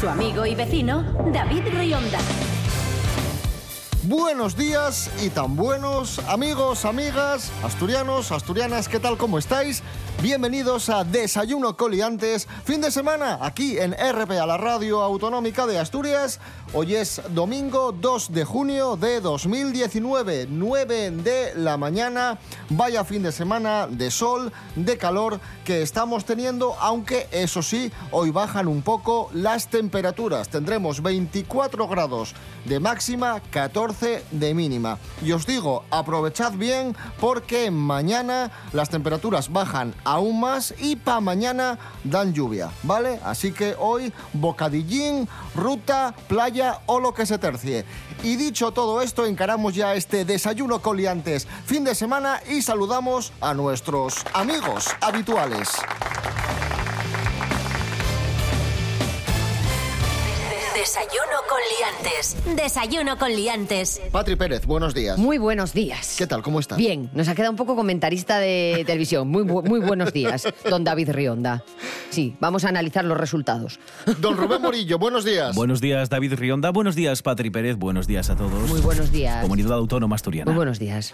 Su amigo y vecino, David Rionda. Buenos días y tan buenos amigos, amigas, asturianos, asturianas, ¿qué tal? ¿Cómo estáis? Bienvenidos a Desayuno Coliantes, fin de semana aquí en RP a la Radio Autonómica de Asturias. Hoy es domingo 2 de junio de 2019, 9 de la mañana. Vaya fin de semana de sol, de calor que estamos teniendo, aunque eso sí, hoy bajan un poco las temperaturas. Tendremos 24 grados de máxima, 14 de mínima. Y os digo, aprovechad bien porque mañana las temperaturas bajan aún más y para mañana dan lluvia, ¿vale? Así que hoy bocadillín, ruta, playa o lo que se tercie. Y dicho todo esto, encaramos ya este desayuno coliantes fin de semana y saludamos a nuestros amigos habituales. Desayuno con Liantes. Desayuno con Liantes. Patri Pérez, buenos días. Muy buenos días. ¿Qué tal? ¿Cómo estás? Bien, nos ha quedado un poco comentarista de televisión. Muy, bu- muy buenos días, don David Rionda. Sí, vamos a analizar los resultados. Don Rubén Morillo, buenos días. Buenos días, David Rionda. Buenos días, Patri Pérez. Buenos días a todos. Muy buenos días. Comunidad Autónoma Asturiana. Muy buenos días.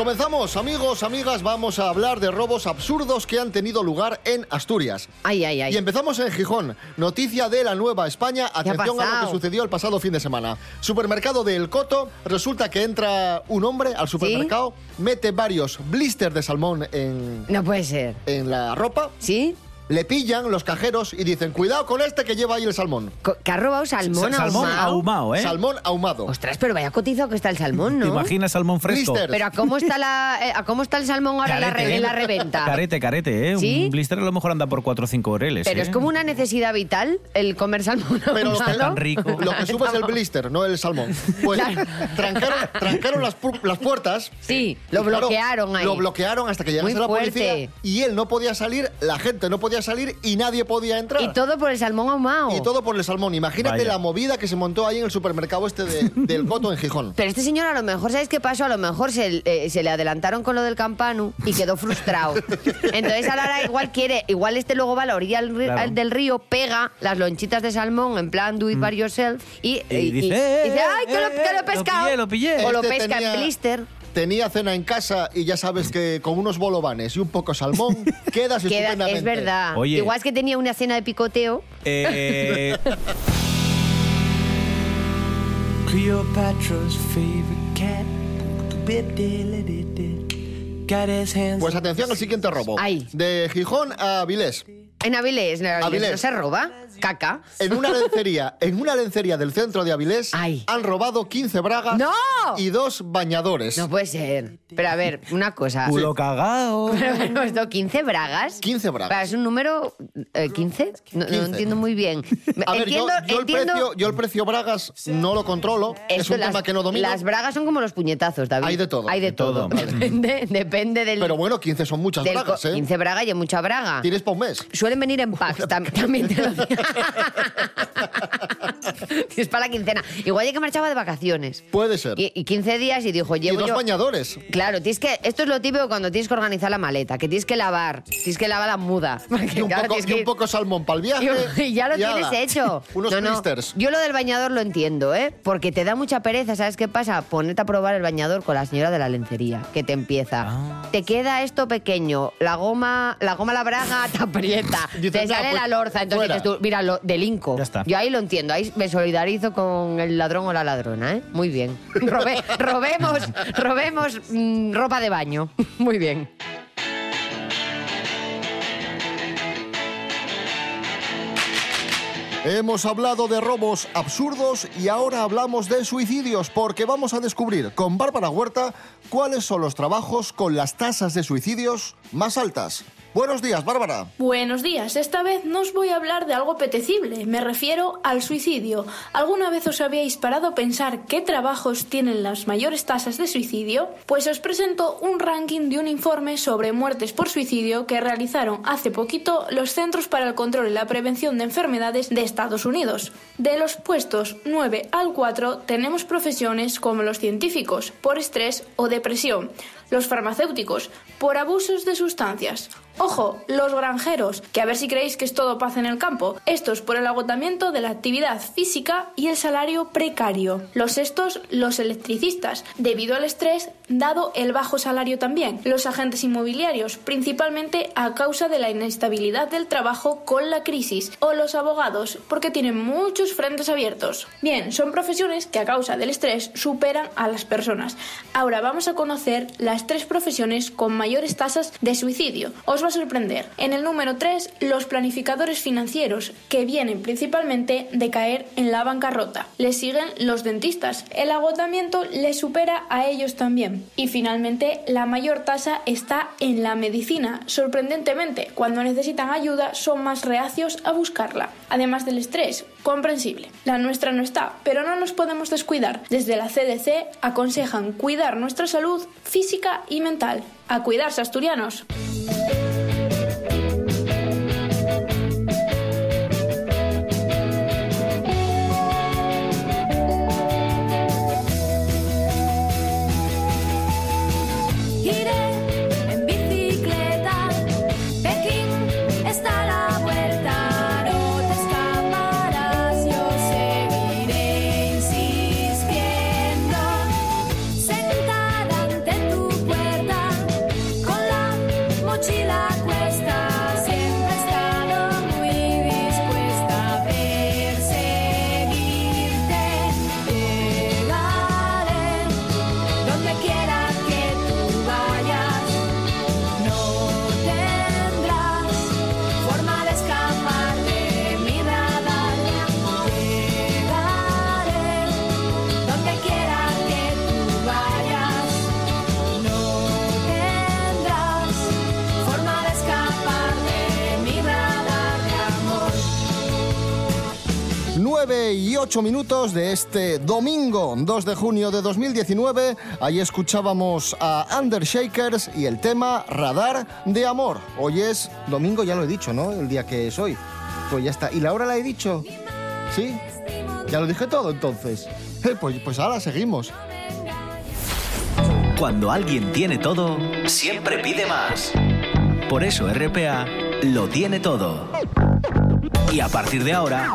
Comenzamos, amigos, amigas, vamos a hablar de robos absurdos que han tenido lugar en Asturias. Ay, ay, ay. Y empezamos en Gijón. Noticia de la Nueva España. Atención a lo que sucedió el pasado fin de semana. Supermercado de El Coto. Resulta que entra un hombre al supermercado, mete varios blisters de salmón en, No puede ser. en la ropa, ¿Sí? Le pillan los cajeros y dicen, cuidado con este que lleva ahí el salmón. Co- ¿Que ha robado salmón, Sa- salmón ahumado? ahumado, ¿eh? Salmón ahumado. Ostras, pero vaya cotizado que está el salmón, ¿Te ¿no? imaginas salmón fresco? Blister. Pero ¿a cómo está, la, eh, ¿a cómo está el salmón ahora en la, re- Carete, ¿eh? en la reventa? Carete, carete, ¿eh? ¿Sí? Un blister a lo mejor anda por 4 o 5 oreles. Pero ¿eh? es como una necesidad vital el comer salmón Pero lo que, ahumado. tan rico. lo que sube es el blister, no el salmón. Pues Claro. trancaron, trancaron las, pu- las puertas. Sí, lo Y bloquearon ahí. Lo bloquearon hasta que llegase Muy la fuerte. policía y él no podía salir, la gente no podía salir y nadie podía entrar. Y todo por el salmón ahumado. Y todo por el salmón. Imagínate Vaya. la movida que se montó ahí en el supermercado este de- del Coto en Gijón. Pero este señor a lo mejor, ¿sabes qué pasó? A lo mejor se, eh, se le adelantaron con lo del campanu y quedó frustrado. Entonces ahora igual quiere, igual este luego va a la orilla del Claro. al- del río, pega las lonchitas de salmón en plan do it by yourself y, Mm. Y dice, "Eh, dice, eh, ¡ay, que lo, eh, que lo he lo pescado! pillé, lo pillé. O lo Este pesca tenía- en blister. Tenía cena en casa y ya sabes que con unos bolovanes y un poco salmón quedas Queda- estupendamente. es verdad. Oye. Igual es que tenía una cena de picoteo. Eh, Pues atención al siguiente robo. Ay. De Gijón a Vilés. En Avilés, en Avilés, Avilés. no se roba. Caca. En una lencería, en una lencería del centro de Avilés Ay. han robado 15 bragas ¡No! y dos bañadores. No puede ser. Pero a ver, una cosa. culo cagao. Pero bueno, esto, 15 bragas. 15 bragas. Pero ¿Es un número eh, 15? No, no 15. entiendo muy bien. A ver, entiendo, yo, yo el entiendo- precio, yo el precio bragas no lo controlo. es esto, un las, tema que no domino. Las bragas son como los puñetazos, David. Hay de todo. Hay de, De todo, todo. vale. Depende, depende del. Pero bueno, 15 son muchas bragas, ¿eh? 15 bragas y mucha braga. Tienes para un mes. Suelen venir en packs, tam- también te lo digo. es para la quincena. Igual ya que marchaba de vacaciones. Puede ser. Y, y 15 días y dijo, Y llevo dos yo... bañadores. Claro, tienes que, esto es lo típico cuando tienes que organizar la maleta, que tienes que lavar, tienes que lavar la muda. Porque, Y un, claro, poco, tienes y que un ir- poco salmón para el viaje. y, ya lo tienes ala. hecho. Unos No, no, blisters. Yo lo del bañador lo entiendo, ¿eh? Porque te da mucha pereza, ¿sabes qué pasa? Ponerte a probar el bañador con la señora de la lencería, que te empieza. Ah. Te queda esto pequeño, la goma, la goma la braga te aprieta, Dices, te "No, sale pues, la lorza, entonces fuera". dices tú, mira, lo delinco. Ya está. Yo ahí lo entiendo, ahí me solidarizo con el ladrón o la ladrona, ¿eh? Muy bien. Robe- robemos, robemos mm, ropa de baño. Muy bien. Hemos hablado de robos absurdos y ahora hablamos de suicidios porque vamos a descubrir con Bárbara Huerta cuáles son los trabajos con las tasas de suicidios más altas. Buenos días, Bárbara. Buenos días. Esta vez no os voy a hablar de algo apetecible. Me refiero al suicidio. ¿Alguna vez os habíais parado a pensar qué trabajos tienen las mayores tasas de suicidio? Pues os presento un ranking de un informe sobre muertes por suicidio que realizaron hace poquito los Centros para el Control y la Prevención de Enfermedades de Estados Unidos. De los puestos 9 al 4 tenemos profesiones como los científicos, por estrés o depresión los farmacéuticos, por abusos de sustancias. Ojo, los granjeros, que a ver si creéis que es todo paz en el campo. Estos por el agotamiento de la actividad física y el salario precario. Los estos, los electricistas, debido al estrés, dado el bajo salario también. Los agentes inmobiliarios, principalmente a causa de la inestabilidad del trabajo con la crisis. O los abogados, porque tienen muchos frentes abiertos. Bien, son profesiones que a causa del estrés superan a las personas. Ahora vamos a conocer las tres profesiones con mayores tasas de suicidio. Os va a sorprender. En el número 3, los planificadores financieros, que vienen principalmente de caer en la bancarrota. Le siguen los dentistas. El agotamiento les supera a ellos también. Y finalmente, la mayor tasa está en la medicina. Sorprendentemente, cuando necesitan ayuda son más reacios a buscarla. Además del estrés, comprensible. La nuestra no está, pero no nos podemos descuidar. Desde la CDC aconsejan cuidar nuestra salud física y mental. A cuidarse, asturianos. 9 y 8 minutos de este domingo 2 de junio de 2019. Ahí escuchábamos a Undershakers y el tema Radar de Amor. Hoy es domingo, ya lo he dicho, ¿no? El día que es hoy. Pues ya está. ¿Y la hora la he dicho? ¿Sí? Ya lo dije todo entonces. Eh, pues, pues ahora seguimos. Cuando alguien tiene todo, siempre pide más. Por eso RPA lo tiene todo. Y a partir de ahora,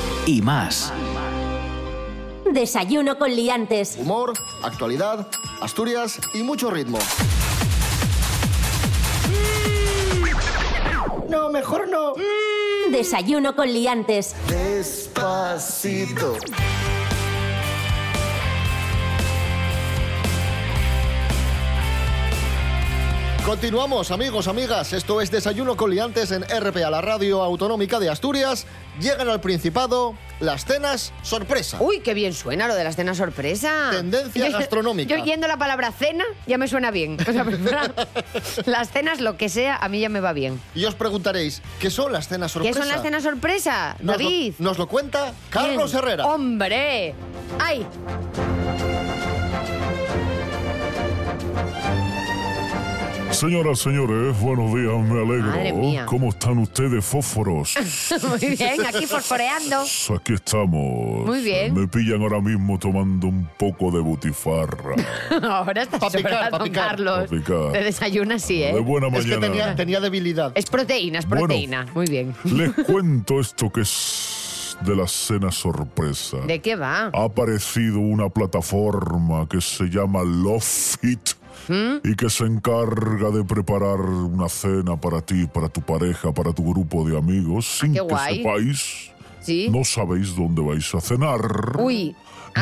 y más. Desayuno con liantes. Humor, actualidad, Asturias y mucho ritmo. No, mejor no. Desayuno con liantes. Despacito. Continuamos, amigos, amigas. Esto es Desayuno con Liantes en RPA, la radio autonómica de Asturias. Llegan al Principado las cenas sorpresa. Uy, qué bien suena lo de la cena sorpresa. Tendencia Yo- gastronómica. Yo oyendo la palabra cena ya me suena bien. O sea, las cenas, lo que sea, a mí ya me va bien. Y os preguntaréis, ¿qué son las cenas ¿Qué sorpresa? son las cenas sorpresa, Nos lo- David? nos lo cuenta Carlos ¿Quién? Herrera. ¡Hombre! ¡Ay! Señoras, señores, buenos días, me alegro. Madre mía. ¿Cómo están ustedes, fósforos? Muy bien, aquí fosforeando. Aquí estamos. Muy bien. Me pillan ahora mismo tomando un poco de butifarra. Ahora está picar, sobrado, pa' don picar. Carlos. Pa' picar. De desayuno así, De ¿eh? buena Es que mañana. tenía, tenía debilidad. Es proteína, es Bueno. proteína. Muy bien. Les cuento esto que es de la cena sorpresa. ¿De qué va? Ha aparecido una plataforma que se llama Lofit Y que se encarga de preparar una cena para ti, para tu pareja, para tu grupo de amigos, sin qué que sepáis. ¿Sí? No sabéis dónde vais a cenar. Uy,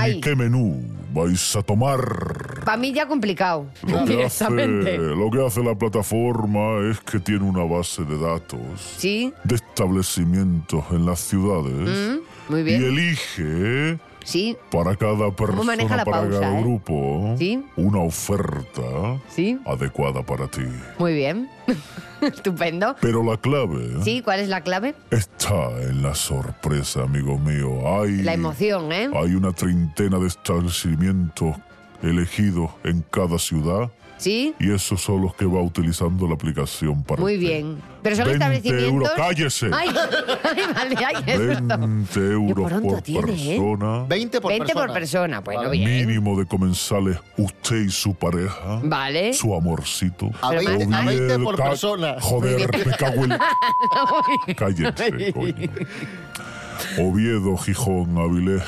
Ni qué menú vais a tomar. para mí ya complicado. Lo que, hace, Directamente. lo que hace la plataforma es que tiene una base de datos Sí, de establecimientos en las ciudades Mm, muy y bien. elige Sí, para cada persona, maneja la para pausa, cada eh? grupo, Sí. una oferta sí, adecuada para ti. muy bien. Estupendo. Pero la clave Sí, ¿cuál es la clave? está en la sorpresa, amigo mío. Hay, La emoción, ¿eh? hay una treintena de establecimientos elegidos en cada ciudad Sí, y esos son los que va utilizando la aplicación para muy usted. bien. Pero son 20 establecimientos. euros, cállese. Ay, ay, vale, ay, qué susto. 20 euros por tiene, ¿eh? persona. 20 por 20 persona. por persona, bueno, bien. Mínimo de comensales, usted y su pareja. Vale. Su amorcito. A Pero 20, a más- 20 por Ca- persona. Joder, me cago en... Cállense, coño. Oviedo, Gijón, Avilés,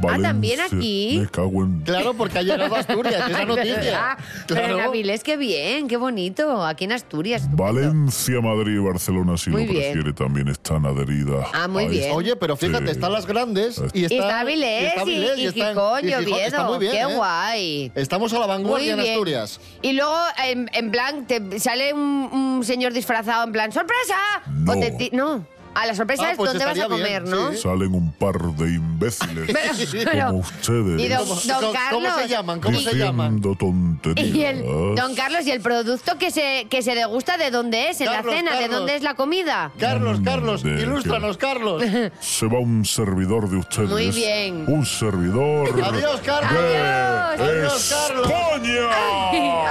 Valencia. Ah, ¿también aquí? Me cago en... Claro, porque ha llegado a Asturias, esa noticia. ¿verdad? Pero en Claro. Avilés, qué bien, qué bonito. Aquí en Asturias. Valencia, Madrid y Barcelona, si Muy lo bien. prefiere, también están adheridas. Ah, muy bien. este- Oye, pero fíjate, están las grandes y está, Y está Avilés está y, Avilés y y y Gijón. Está muy bien, qué ¿eh? guay. Estamos a la vanguardia en. Asturias. Y luego, en, en plan, te sale un, un señor disfrazado en plan, ¡sorpresa! No. O te ti- no. A la sorpresa Ah, es pues dónde vas a estaría comer, bien, ¿no? sí. Salen un par de imbéciles Pero- como ustedes. Y don, ¿Cómo- don cómo- Carlos. cómo se llaman? ¿Cómo se llaman? diciendo tonterías. Y el, don Carlos, ¿y el producto que se, que se degusta de dónde es? ¿En Carlos, la cena? ¿De Carlos. dónde es la comida? Carlos, Carlos, de ilústranos, Carlos. Se va un servidor de ustedes. Muy bien. Un servidor. Adiós, Carlos. de Adiós. Adiós, Carlos. España.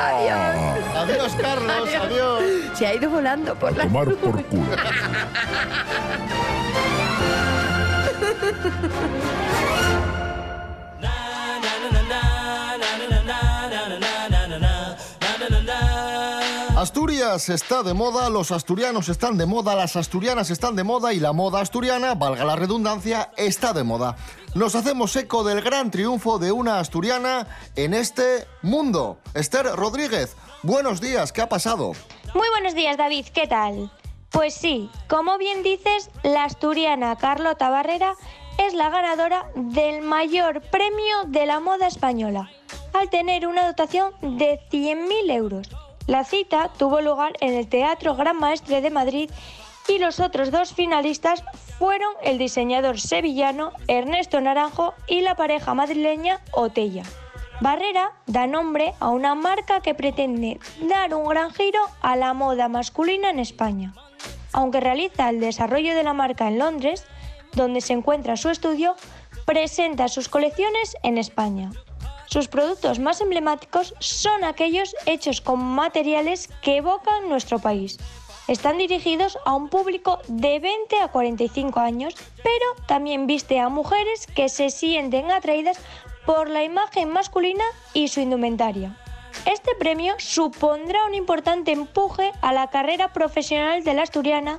Adiós. Adiós, Carlos, adiós. Se ha ido volando por la... Tomar por culo. Asturias está de moda, los asturianos están de moda, las asturianas están de moda y la moda asturiana, valga la redundancia, está de moda. Nos hacemos eco del gran triunfo de una asturiana en este mundo. Esther Rodríguez, buenos días, ¿qué ha pasado? Muy buenos días, David, ¿qué tal? Pues sí, como bien dices, la asturiana Carlota Barrera es la ganadora del mayor premio de la moda española, al tener una dotación de 100.000 euros. La cita tuvo lugar en el Teatro Gran Maestre de Madrid y los otros dos finalistas fueron el diseñador sevillano Ernesto Naranjo y la pareja madrileña Otella. Barrera da nombre a una marca que pretende dar un gran giro a la moda masculina en España. Aunque realiza el desarrollo de la marca en Londres, donde se encuentra su estudio, presenta sus colecciones en España. Sus productos más emblemáticos son aquellos hechos con materiales que evocan nuestro país. Están dirigidos a un público de 20 a 45 años, pero también viste a mujeres que se sienten atraídas por la imagen masculina y su indumentaria. Este premio supondrá un importante empuje a la carrera profesional de la asturiana,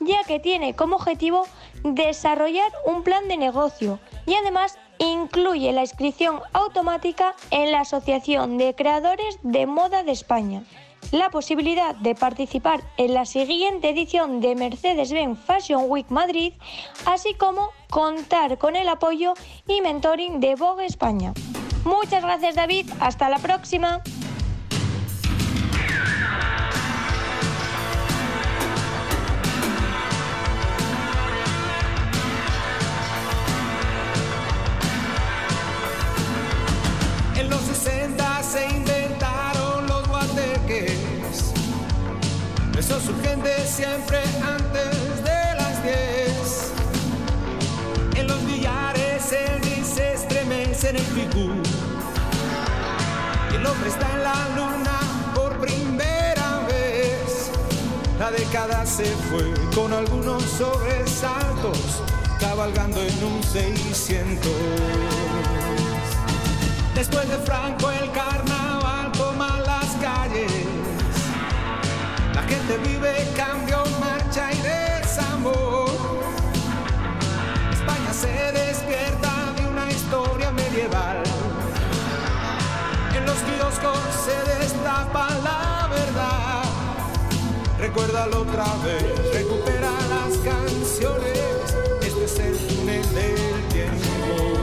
ya que tiene como objetivo desarrollar un plan de negocio y además incluye la inscripción automática en la Asociación de Creadores de Moda de España, la posibilidad de participar en la siguiente edición de Mercedes-Benz Fashion Week Madrid, así como contar con el apoyo y mentoring de Vogue España. Muchas gracias David, hasta la próxima. En los 60 se inventaron los guateques. Esos urgentes siempre antes de las 10. En los billares el se estremece en el figú está en la luna por primera vez. La década se fue con algunos sobresaltos, cabalgando en un 600. Después de Franco el carnaval toma las calles. La gente vive, cambio, marcha y desamor. España se despierta de una historia medieval se destapa la verdad. Recuérdalo otra vez, recupera las canciones, este es el túnel del tiempo.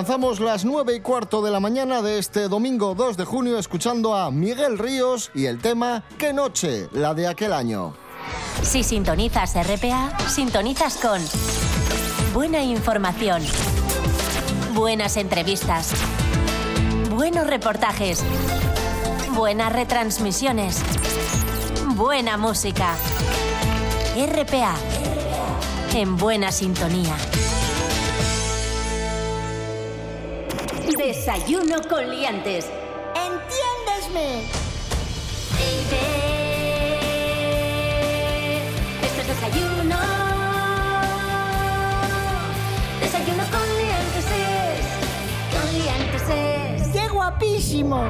Alcanzamos las 9 y cuarto de la mañana de este domingo 2 de junio escuchando a Miguel Ríos y el tema ¿Qué noche? La de aquel año. Si sintonizas RPA, sintonizas con buena información, buenas entrevistas, buenos reportajes, buenas retransmisiones, buena música. RPA, en buena sintonía. Desayuno con liantes. Entiéndesme. Esto es desayuno. Desayuno con liantes es. Con liantes es. ¡Qué guapísimo!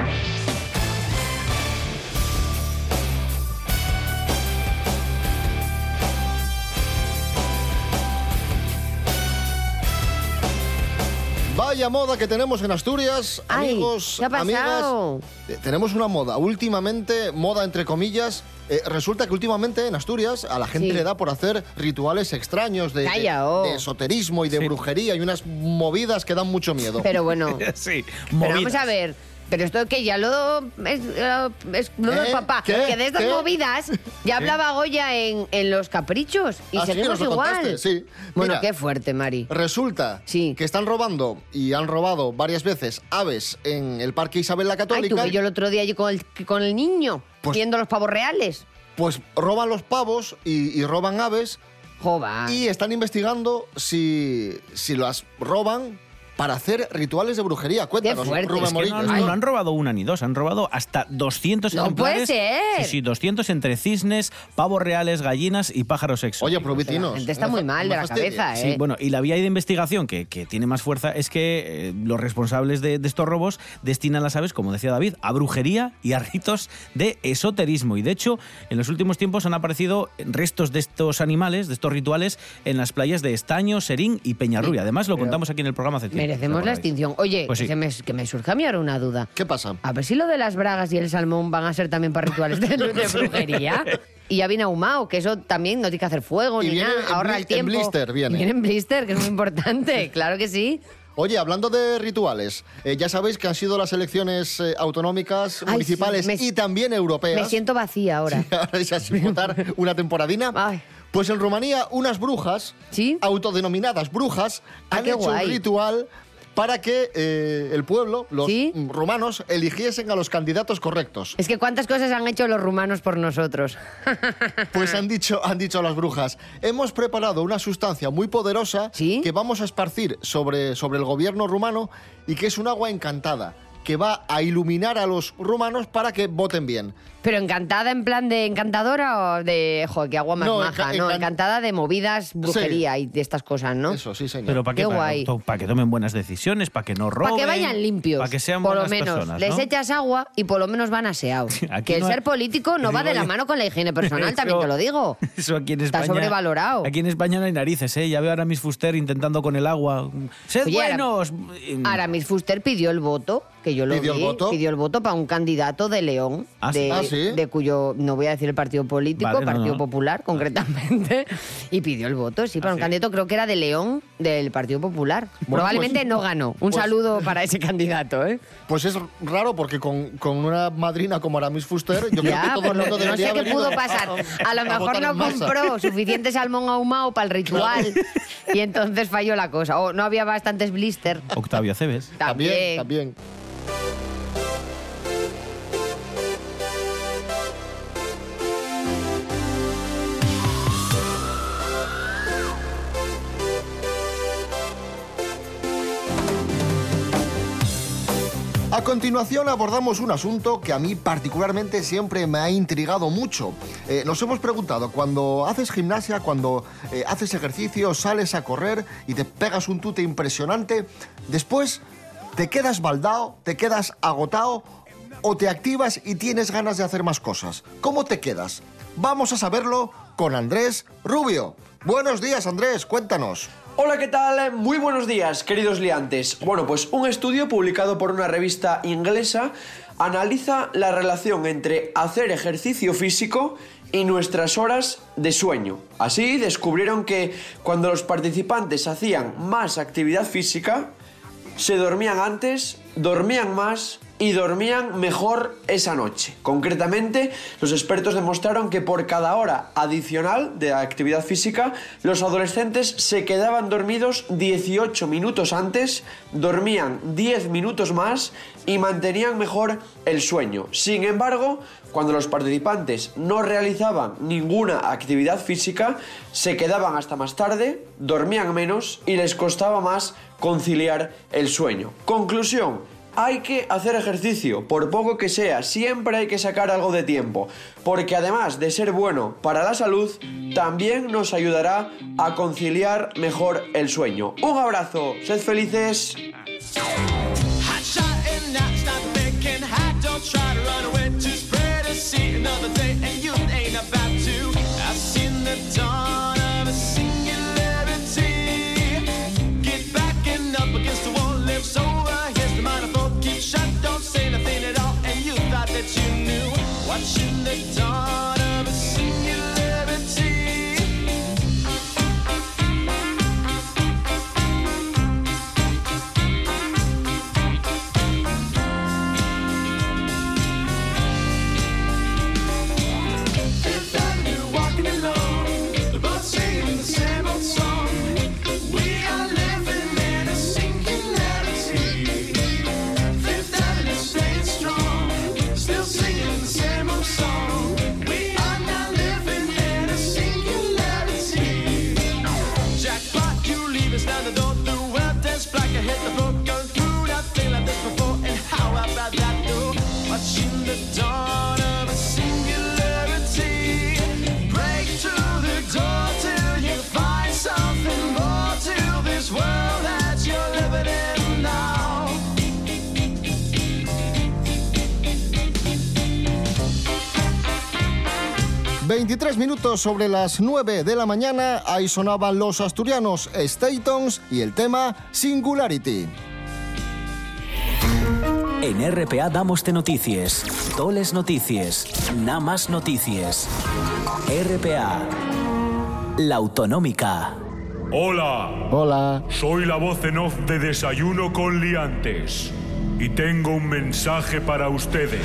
Vaya moda que tenemos en Asturias, Ay, amigos, ¿qué ha pasado? amigas. Eh, tenemos una moda, últimamente, moda entre comillas. eh, resulta que últimamente en Asturias a la gente Sí. le da por hacer rituales extraños de, Calla, oh. de esoterismo y de brujería y unas movidas que dan mucho miedo. Pero bueno. sí, Pero vamos a ver. Pero esto que ya lo es, eh, es del ¿Eh? papá. ¿Qué? Que de estas ¿Qué? movidas ya hablaba Goya en, en Los Caprichos. Y Ah, sí, seguimos igual. sí. Bueno, Mira, qué fuerte, Mari. Resulta que están robando y han robado varias veces aves en el Parque Isabel la Ay, Católica. tuve yo el otro día allí con el, con el niño, Pues- viendo los pavos reales. Pues roban los pavos y, y roban aves. Y están investigando si, si las roban para hacer rituales de brujería. Cuéntanos, Rubén Es que no, han, no han robado una ni dos, han robado hasta 200 No ejemplares. puede ser. Sí, sí, 200 entre cisnes, pavos reales, gallinas y pájaros exóticos. Oye, provitinos. La gente está muy mal de la cabeza, ¿eh? Sí, bueno, y la vía de investigación que, que tiene más fuerza es que eh, los responsables de, de estos robos destinan las aves, como decía David, a brujería y a ritos de esoterismo. Y de hecho, en los últimos tiempos han aparecido restos de estos animales, de estos rituales, en las playas de Estaño, Serín y Peñarrubia. Además, lo Pero contamos aquí en el programa hace tiempo. Merecemos la extinción. Oye, Pues sí. que, me, que me surge a mí ahora una duda. ¿Qué pasa? A ver si lo de las bragas y el salmón van a ser también para rituales de, de brujería. Y ya viene ahumado, que eso también no tiene que hacer fuego Y ni viene nada, ahorra el tiempo. en blister viene. Viene en blister, que es muy importante, claro que sí. Oye, hablando de rituales, eh, ya sabéis que han sido las elecciones eh, autonómicas, Ay, municipales sí, me- y también europeas. Me siento vacía ahora. Ahora es así, votar una temporadina. Pues en Rumanía, unas brujas, autodenominadas brujas, han Ah, qué hecho guay. un ritual para que eh, el pueblo, los mm, rumanos, eligiesen a los candidatos correctos. Es que cuántas cosas han hecho los rumanos por nosotros. Pues han dicho, han dicho las brujas, hemos preparado una sustancia muy poderosa que vamos a esparcir sobre, sobre el gobierno rumano y que es un agua encantada, que va a iluminar a los rumanos para que voten bien. Pero encantada en plan de encantadora o de, joder, qué agua más No, maja, enca- ¿no? encan- Encantada de movidas, brujería y de estas cosas, ¿no? Eso, sí, señor. Pero ¿para qué? Guay. para que tomen buenas decisiones, para que no roben. Para que vayan limpios. Para que sean por lo buenas menos. personas, Les ¿no? echas agua y por lo menos van aseados. Aquí que el no hay- ser político no va de la mano con la higiene personal, también Eso- te lo digo. Eso aquí en Está España. sobrevalorado. Aquí en España no hay narices, ¿eh? Ya veo ahora a mis Fuster intentando con el agua. ¡Sed Oye, Ara- buenos! Aramis Fuster pidió el voto, que yo lo ¿Pidió el vi, voto? pidió el voto para un candidato de León, Ah, de, sí. Ah, ¿sí? De cuyo, no voy a decir el partido político, Vale, Partido no. Popular concretamente, y pidió el voto, sí, para un sí? candidato creo que era de León, del Partido Popular. Probablemente pues- no ganó. Un pues- saludo para ese candidato, ¿eh? Pues es raro porque con, con una madrina como Aramis Fuster, yo creo que Ya, todo el mundo no sé qué pudo pasar. A lo a mejor no compró suficiente salmón ahumado para el ritual y entonces falló la cosa. O no había bastantes blister. Octavio Cebes. También. También. A continuación abordamos un asunto que a mí particularmente siempre me ha intrigado mucho. Eh, nos hemos preguntado, cuando haces gimnasia, cuando eh, haces ejercicio, sales a correr y te pegas un tute impresionante, después te quedas baldao, te quedas agotado o te activas y tienes ganas de hacer más cosas. ¿Cómo te quedas? Vamos a saberlo con Andrés Rubio. Buenos días Andrés, cuéntanos. Hola, ¿qué tal? Muy buenos días, queridos liantes. Bueno, pues un estudio publicado por una revista inglesa analiza la relación entre hacer ejercicio físico y nuestras horas de sueño. Así descubrieron que cuando los participantes hacían más actividad física, se dormían antes, dormían más y dormían mejor esa noche. Concretamente, los expertos demostraron que por cada hora adicional de actividad física, los adolescentes se quedaban dormidos 18 minutos antes, dormían 10 minutos más y mantenían mejor el sueño. Sin embargo, cuando los participantes no realizaban ninguna actividad física, se quedaban hasta más tarde, dormían menos y les costaba más conciliar el sueño. Conclusión, hay que hacer ejercicio, por poco que sea, siempre hay que sacar algo de tiempo, porque además de ser bueno para la salud, también nos ayudará a conciliar mejor el sueño. Un abrazo, sed felices. 23 minutos sobre las 9 de la mañana, ahí sonaban los asturianos Statons y el tema Singularity. En RPA damos de noticias, toles noticias, nada más noticias. RPA, la autonómica. Hola. Hola. Soy la voz en off de Desayuno con Liantes. Y tengo un mensaje para ustedes.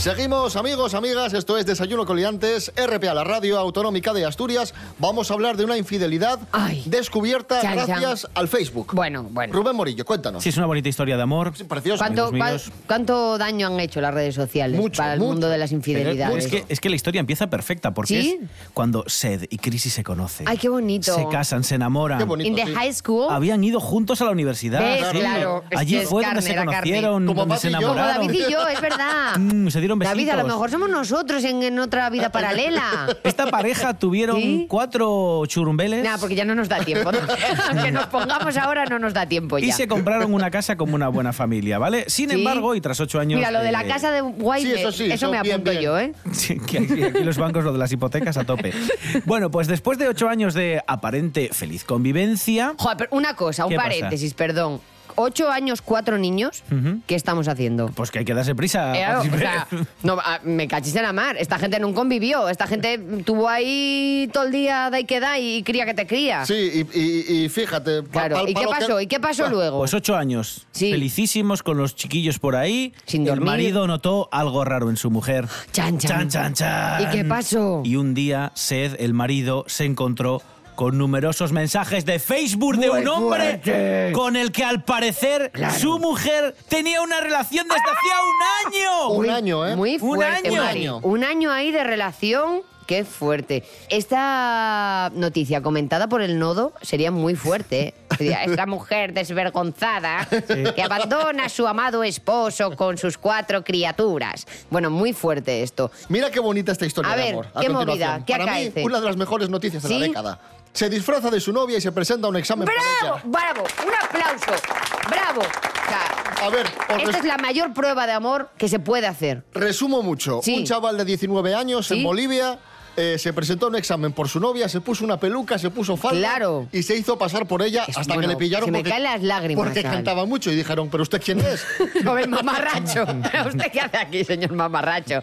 Seguimos, amigos, amigas, esto es Desayuno Coliantes, RPA, la radio autonómica de Asturias. Vamos a hablar de una infidelidad descubierta Chan, chan. gracias al Facebook. Bueno, bueno. Rubén Morillo, cuéntanos. Sí, es una bonita historia de amor. Precioso. ¿Cuánto, Amigos míos. cua- cuánto daño han hecho las redes sociales para el mundo de las infidelidades? Es que, es que la historia empieza perfecta, porque ¿Sí? es cuando Sed y Crisis se conocen. Ay, qué bonito. Se casan, se enamoran. In the high school. Habían ido juntos a la universidad. ¿Ves? Sí. Claro, Allí es fue donde carne, se era carne. conocieron, Como donde se Como enamoraron. David y yo, es verdad. Mm, se dieron besitos. David, a lo mejor somos nosotros en, en otra vida paralela. Esta pareja tuvieron cuatro churumbeles. Nah, porque ya no nos da tiempo. Aunque nos pongamos ahora, no nos da tiempo ya. Y se compraron una casa como una buena familia, ¿vale? Sin Sí. embargo, y tras ocho años... Mira, lo de la eh, casa de White, Sí, eso sí, eso, eso me bien, apunto bien. yo, ¿eh? Sí, que aquí, aquí los bancos, lo de las hipotecas a tope. Bueno, pues después de ocho años de aparente feliz convivencia... Joder, pero una cosa, un paréntesis, perdón. Ocho años, cuatro niños, Ujú. ¿qué estamos haciendo? Pues que hay que darse prisa. Eh, o sea, no, ah, me cachis en la mar. Esta gente no convivió. Esta gente tuvo ahí todo el día da y que da y cría que te cría. Sí, y, y- y fíjate. pa- Claro. pal- ¿Y qué palo que- pasó? ¿Y qué pasó luego? Pues ocho años. Felicísimos con los chiquillos por ahí. Sin El dormir. marido notó algo raro en su mujer. Chan, chan. chan, chan. ¿Y qué pasó? Y un día, Sed, el marido, se encontró con numerosos mensajes de Facebook de Muy un hombre fuerte. con el que al parecer Claro. su mujer tenía una relación desde hacía un año. Un año, ¿eh? Muy Un fuerte, año. Mari. Un año ahí de relación. Qué fuerte. Esta noticia comentada por el nodo sería muy fuerte. ¿eh? Esta mujer desvergonzada que abandona a su amado esposo con sus cuatro criaturas. Bueno, muy fuerte esto. Mira qué bonita esta historia A de amor. ¿qué movida? ¿Qué Para mí, una de las mejores noticias de la década. Se disfraza de su novia y se presenta a un examen ¡Bravo! ¡Bravo! ¡Un aplauso! ¡Bravo! O sea, A ver, esta es la mayor prueba de amor que se puede hacer. resumo mucho. Sí. Un chaval de 19 años Sí. en Bolivia eh, se presentó a un examen por su novia, se puso una peluca, se puso falda Claro. y se hizo pasar por ella hasta que le pillaron se me porque, caen las lágrimas, porque cantaba mucho y dijeron, ¿pero usted quién es? No, el mamarracho. ¿Usted qué hace aquí, señor mamarracho?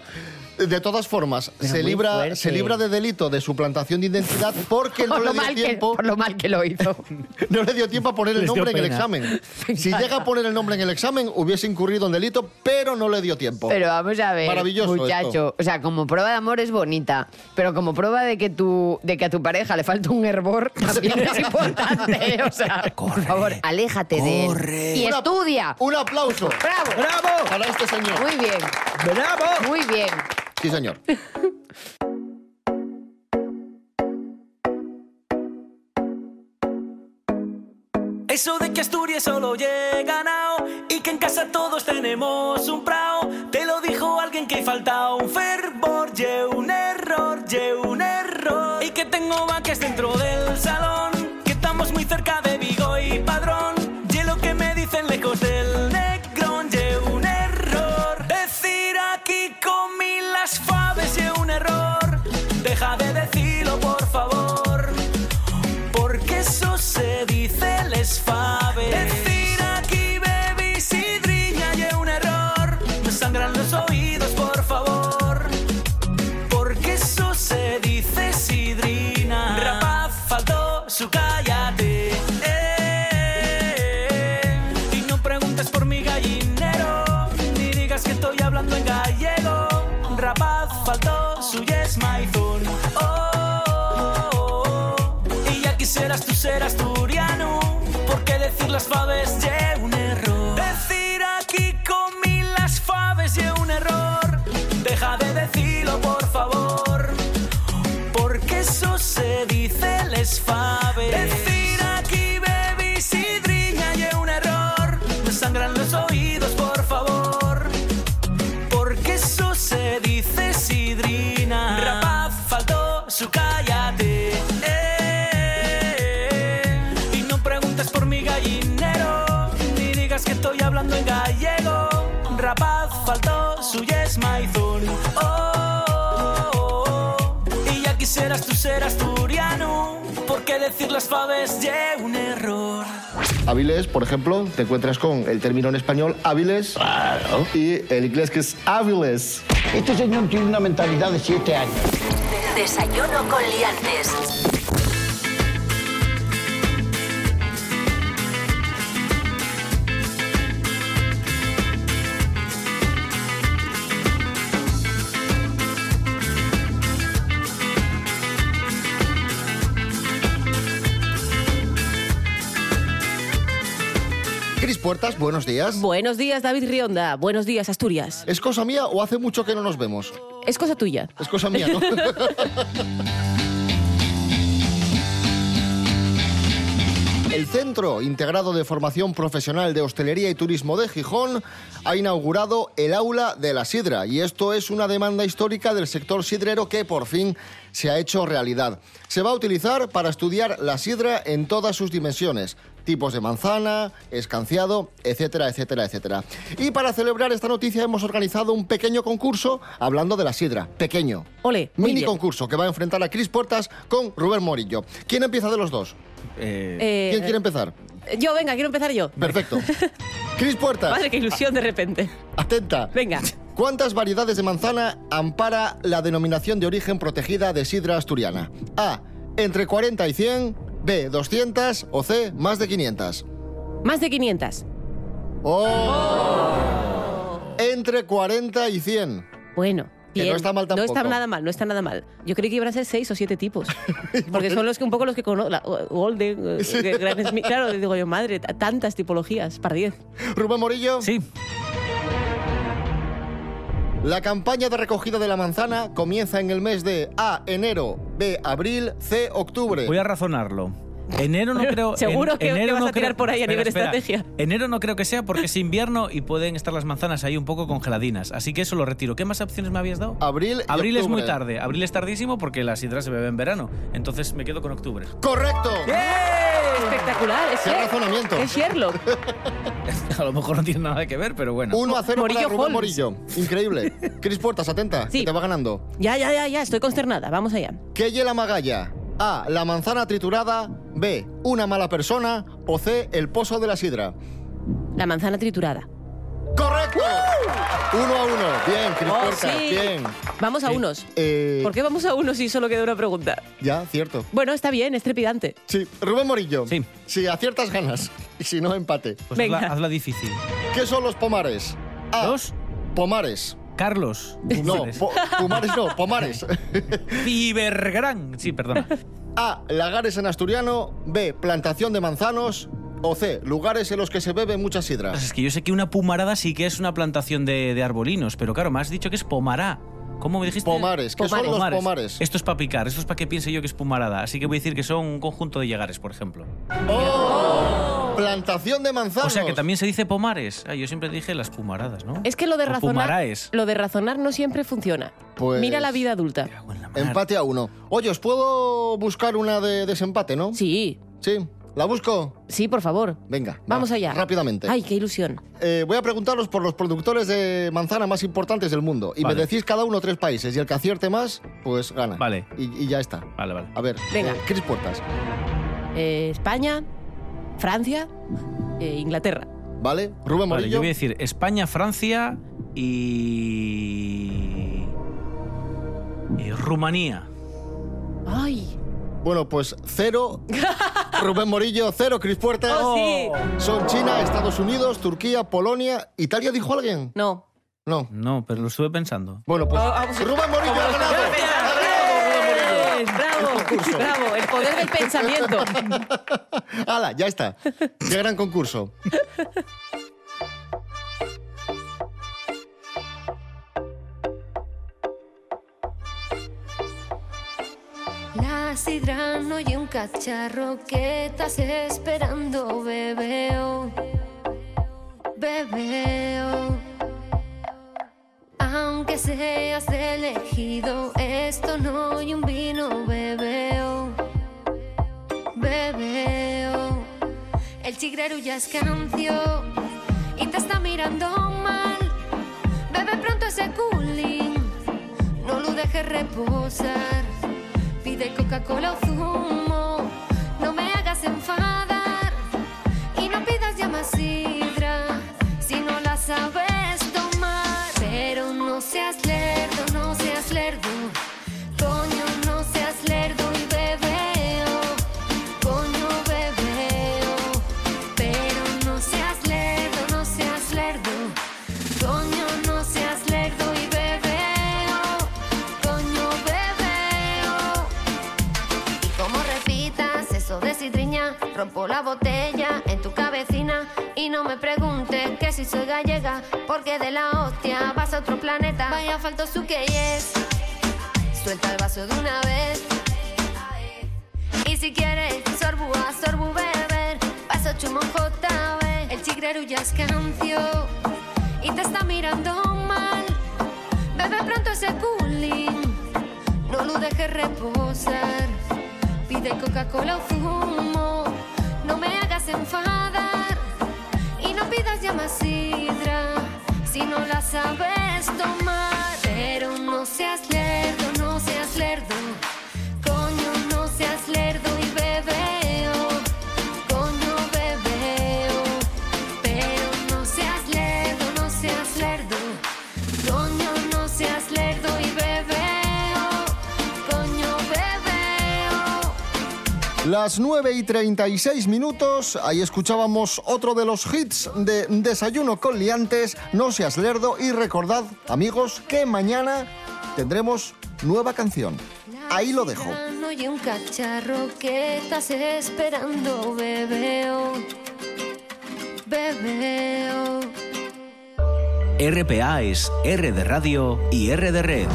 De todas formas, Pero se libra, fuerte. se libra de delito de suplantación de identidad porque no le dio que, tiempo. por lo mal que lo hizo. No le dio tiempo a poner el Les nombre en el examen. Si llega a poner el nombre en el examen, hubiese incurrido en delito, pero no le dio tiempo. Pero vamos a ver, Maravilloso muchacho. esto. O sea, como prueba de amor es bonita, pero como prueba de que, tu, de que a tu pareja le falta un hervor también es importante. O sea, por favor, aléjate de él. Y Una- estudia. Un aplauso ¡Bravo! ¡Bravo! para este señor. Muy bien, ¡Bravo! muy bien. Sí, señor. Eso de que Asturias solo llega nao y que en casa todos tenemos un prao, te lo dijo alguien que falta un fervor, ye un error, ye un error. Y que tengo vaques dentro del salón, que estamos muy cerca de Vigo y Padrón, eso se dice les fave. Faves ye un error. Decir aquí comí las faves ye un error. Deja de decirlo, por favor, porque eso se dice les faves. Faltó su yes maizón. Oh, oh, oh. Y ya quisieras tú ser asturiano. Porque decir las faves ye un error. Hábiles, por ejemplo, te encuentras con el término en español hábiles y el inglés que es hábiles. Este señor tiene una mentalidad de siete años. Desayuno con liantes. Puertas, buenos días. Buenos días, David Rionda. Buenos días, Asturias. ¿Es cosa mía o hace mucho que no nos vemos? Es cosa tuya. Es cosa mía, ¿no? El Centro Integrado de Formación Profesional de Hostelería y Turismo de Gijón ha inaugurado el Aula de la Sidra y esto es una demanda histórica del sector sidrero que por fin se ha hecho realidad. Se va a utilizar para estudiar la sidra en todas sus dimensiones, tipos de manzana, escanciado, etcétera, etcétera, etcétera. Y para celebrar esta noticia hemos organizado un pequeño concurso hablando de la sidra, pequeño. Ole, Mini bien. concurso que va a enfrentar a Cris Puertas con Rubén Morillo. ¿Quién empieza de los dos? Eh, Eh, ¿Quién quiere empezar? Yo, venga, quiero empezar yo. Perfecto. Cris Puertas, Madre, qué ilusión de repente. atenta. Venga. ¿Cuántas variedades de manzana ampara la denominación de origen protegida de sidra asturiana? A. Entre 40 y 100. B. 200. O C. Más de 500. Más de 500. ¡Oh! Entre 40 y 100. Bueno. Que Bien. no está mal No está tampoco. nada mal, no está nada mal. Yo creí que iban a ser seis o siete tipos. Porque son los que un poco los que conozco. Golden, eh, Gran Smith. Claro, digo yo, madre, tantas tipologías, para 10. Rubén Morillo. Sí. La campaña de recogida de la manzana comienza en el mes de A. Enero. B. Abril. C. Octubre. Voy a razonarlo. Enero no creo. Seguro en- que- enero que vas no a tirar creo- por ahí a nivel espera. estrategia. Enero no creo que sea porque es invierno y pueden estar las manzanas ahí un poco congeladinas. Así que eso lo retiro. ¿Qué más opciones me habías dado? Abril. y Abril es muy tarde. Abril es tardísimo porque la sidra se bebe en verano. Entonces me quedo con octubre. ¡Correcto! Espectacular. Es ¡Qué Sher- razonamiento! Es Sherlock. A lo mejor no tiene nada que ver, pero bueno. 1 a 0 Morillo para Rubén Holmes. Morillo. Increíble. Cris Puertas, atenta. Sí. Que te va ganando. Ya, ya, ya, ya, estoy consternada. Vamos allá. ¿Qué magalla? A. La manzana triturada. B. Una mala persona. O C. El pozo de la sidra. La manzana triturada. ¡Correcto! Uno a uno. Bien, Cris Oh, sí. Bien. Vamos a unos. Eh, ¿Por qué vamos a unos si solo queda una pregunta? Ya, cierto. Bueno, está bien, es trepidante. Sí. Rubén Morillo. Sí. Si aciertas, ganas. Y si no, empate. Pues Venga. hazla, hazla difícil. ¿Qué son los pomares? A. ¿Dos? Pomares. Carlos. No, Pumares. po- pumares no, pomares. Cibergrán. Sí, perdona. A. Lagares en asturiano. B. Plantación de manzanos. O C. Lugares en los que se bebe mucha sidra. Es que yo sé que una pumarada sí que es una plantación de, de arbolinos, pero claro, me has dicho que es pomará. ¿Cómo me dijiste? Pomares. ¿Qué son los pomares? Esto es para picar, esto es para que piense yo que es pumarada. Así que voy a decir que son un conjunto de llegares, por ejemplo. ¡Oh! Plantación de manzanos. O sea que también se dice pomares. Ah, yo siempre dije las pumaradas, ¿no? Es que lo de O razonar, pumaraes. lo de razonar no siempre funciona. Pues- Mira la vida adulta. Empate a uno. Oye, ¿os puedo buscar una de desempate, no? Sí. Sí. ¿La busco? Sí, por favor. Venga. Vamos va, allá. Rápidamente. Ay, qué ilusión. Eh, voy a preguntaros por los productores de manzana más importantes del mundo. Y Vale. me decís cada uno tres países. Y el que acierte más, pues gana. Vale. Y, y ya está. Vale, vale. A ver, Venga. eh, Cris Puertas. Eh, España, Francia, eh, Inglaterra. ¿Vale? Rubén Vale, Morillo. yo voy a decir España, Francia y. y Rumanía. Ay. Bueno, pues cero. Rubén Morillo, cero. Cris Puertas. Oh, sí. Son China, Estados Unidos, Turquía, Polonia. ¿Italia dijo alguien? No. No. No, pero lo estuve pensando. Bueno, pues Oh, a- Rubén Morillo ha ganado. ¡Bravo! El poder del pensamiento. ¡Hala! Ya está. ¡Qué gran concurso! La sidra no y un cacharro que estás esperando, bebeo, bebeo. Aunque seas elegido, esto no y un vino, bebeo, bebeo. El chigrero ya es canción y te está mirando mal. Bebe pronto ese cooling, no lo dejes reposar. Pide Coca-Cola o zumo, no me hagas enfadar. Y no pidas ya más sidra, si no la sabes rompo la botella en tu cabecina. Y no me preguntes que si soy gallega, porque de la hostia vas a otro planeta. Vaya falto su que es. Suelta el vaso de una vez. Y si quieres, sorbu a sorbu beber. Paso chumo JB. El chigrero ya es cancio. Y te está mirando mal. Bebe pronto ese cooling. No lo dejes reposar. Pide Coca-Cola o zumo. No me hagas enfadar. Y no pidas ya más sidra. Si no la sabes tomar. Pero no seas lerdo, Las 9 y 36 minutos, ahí escuchábamos otro de los hits de Desayuno con Liantes, No seas lerdo y recordad, amigos, que mañana tendremos nueva canción. Ahí lo dejo. No hay un cacharro que estás esperando, bebeo. Bebeo. RPA es R de radio y R de red.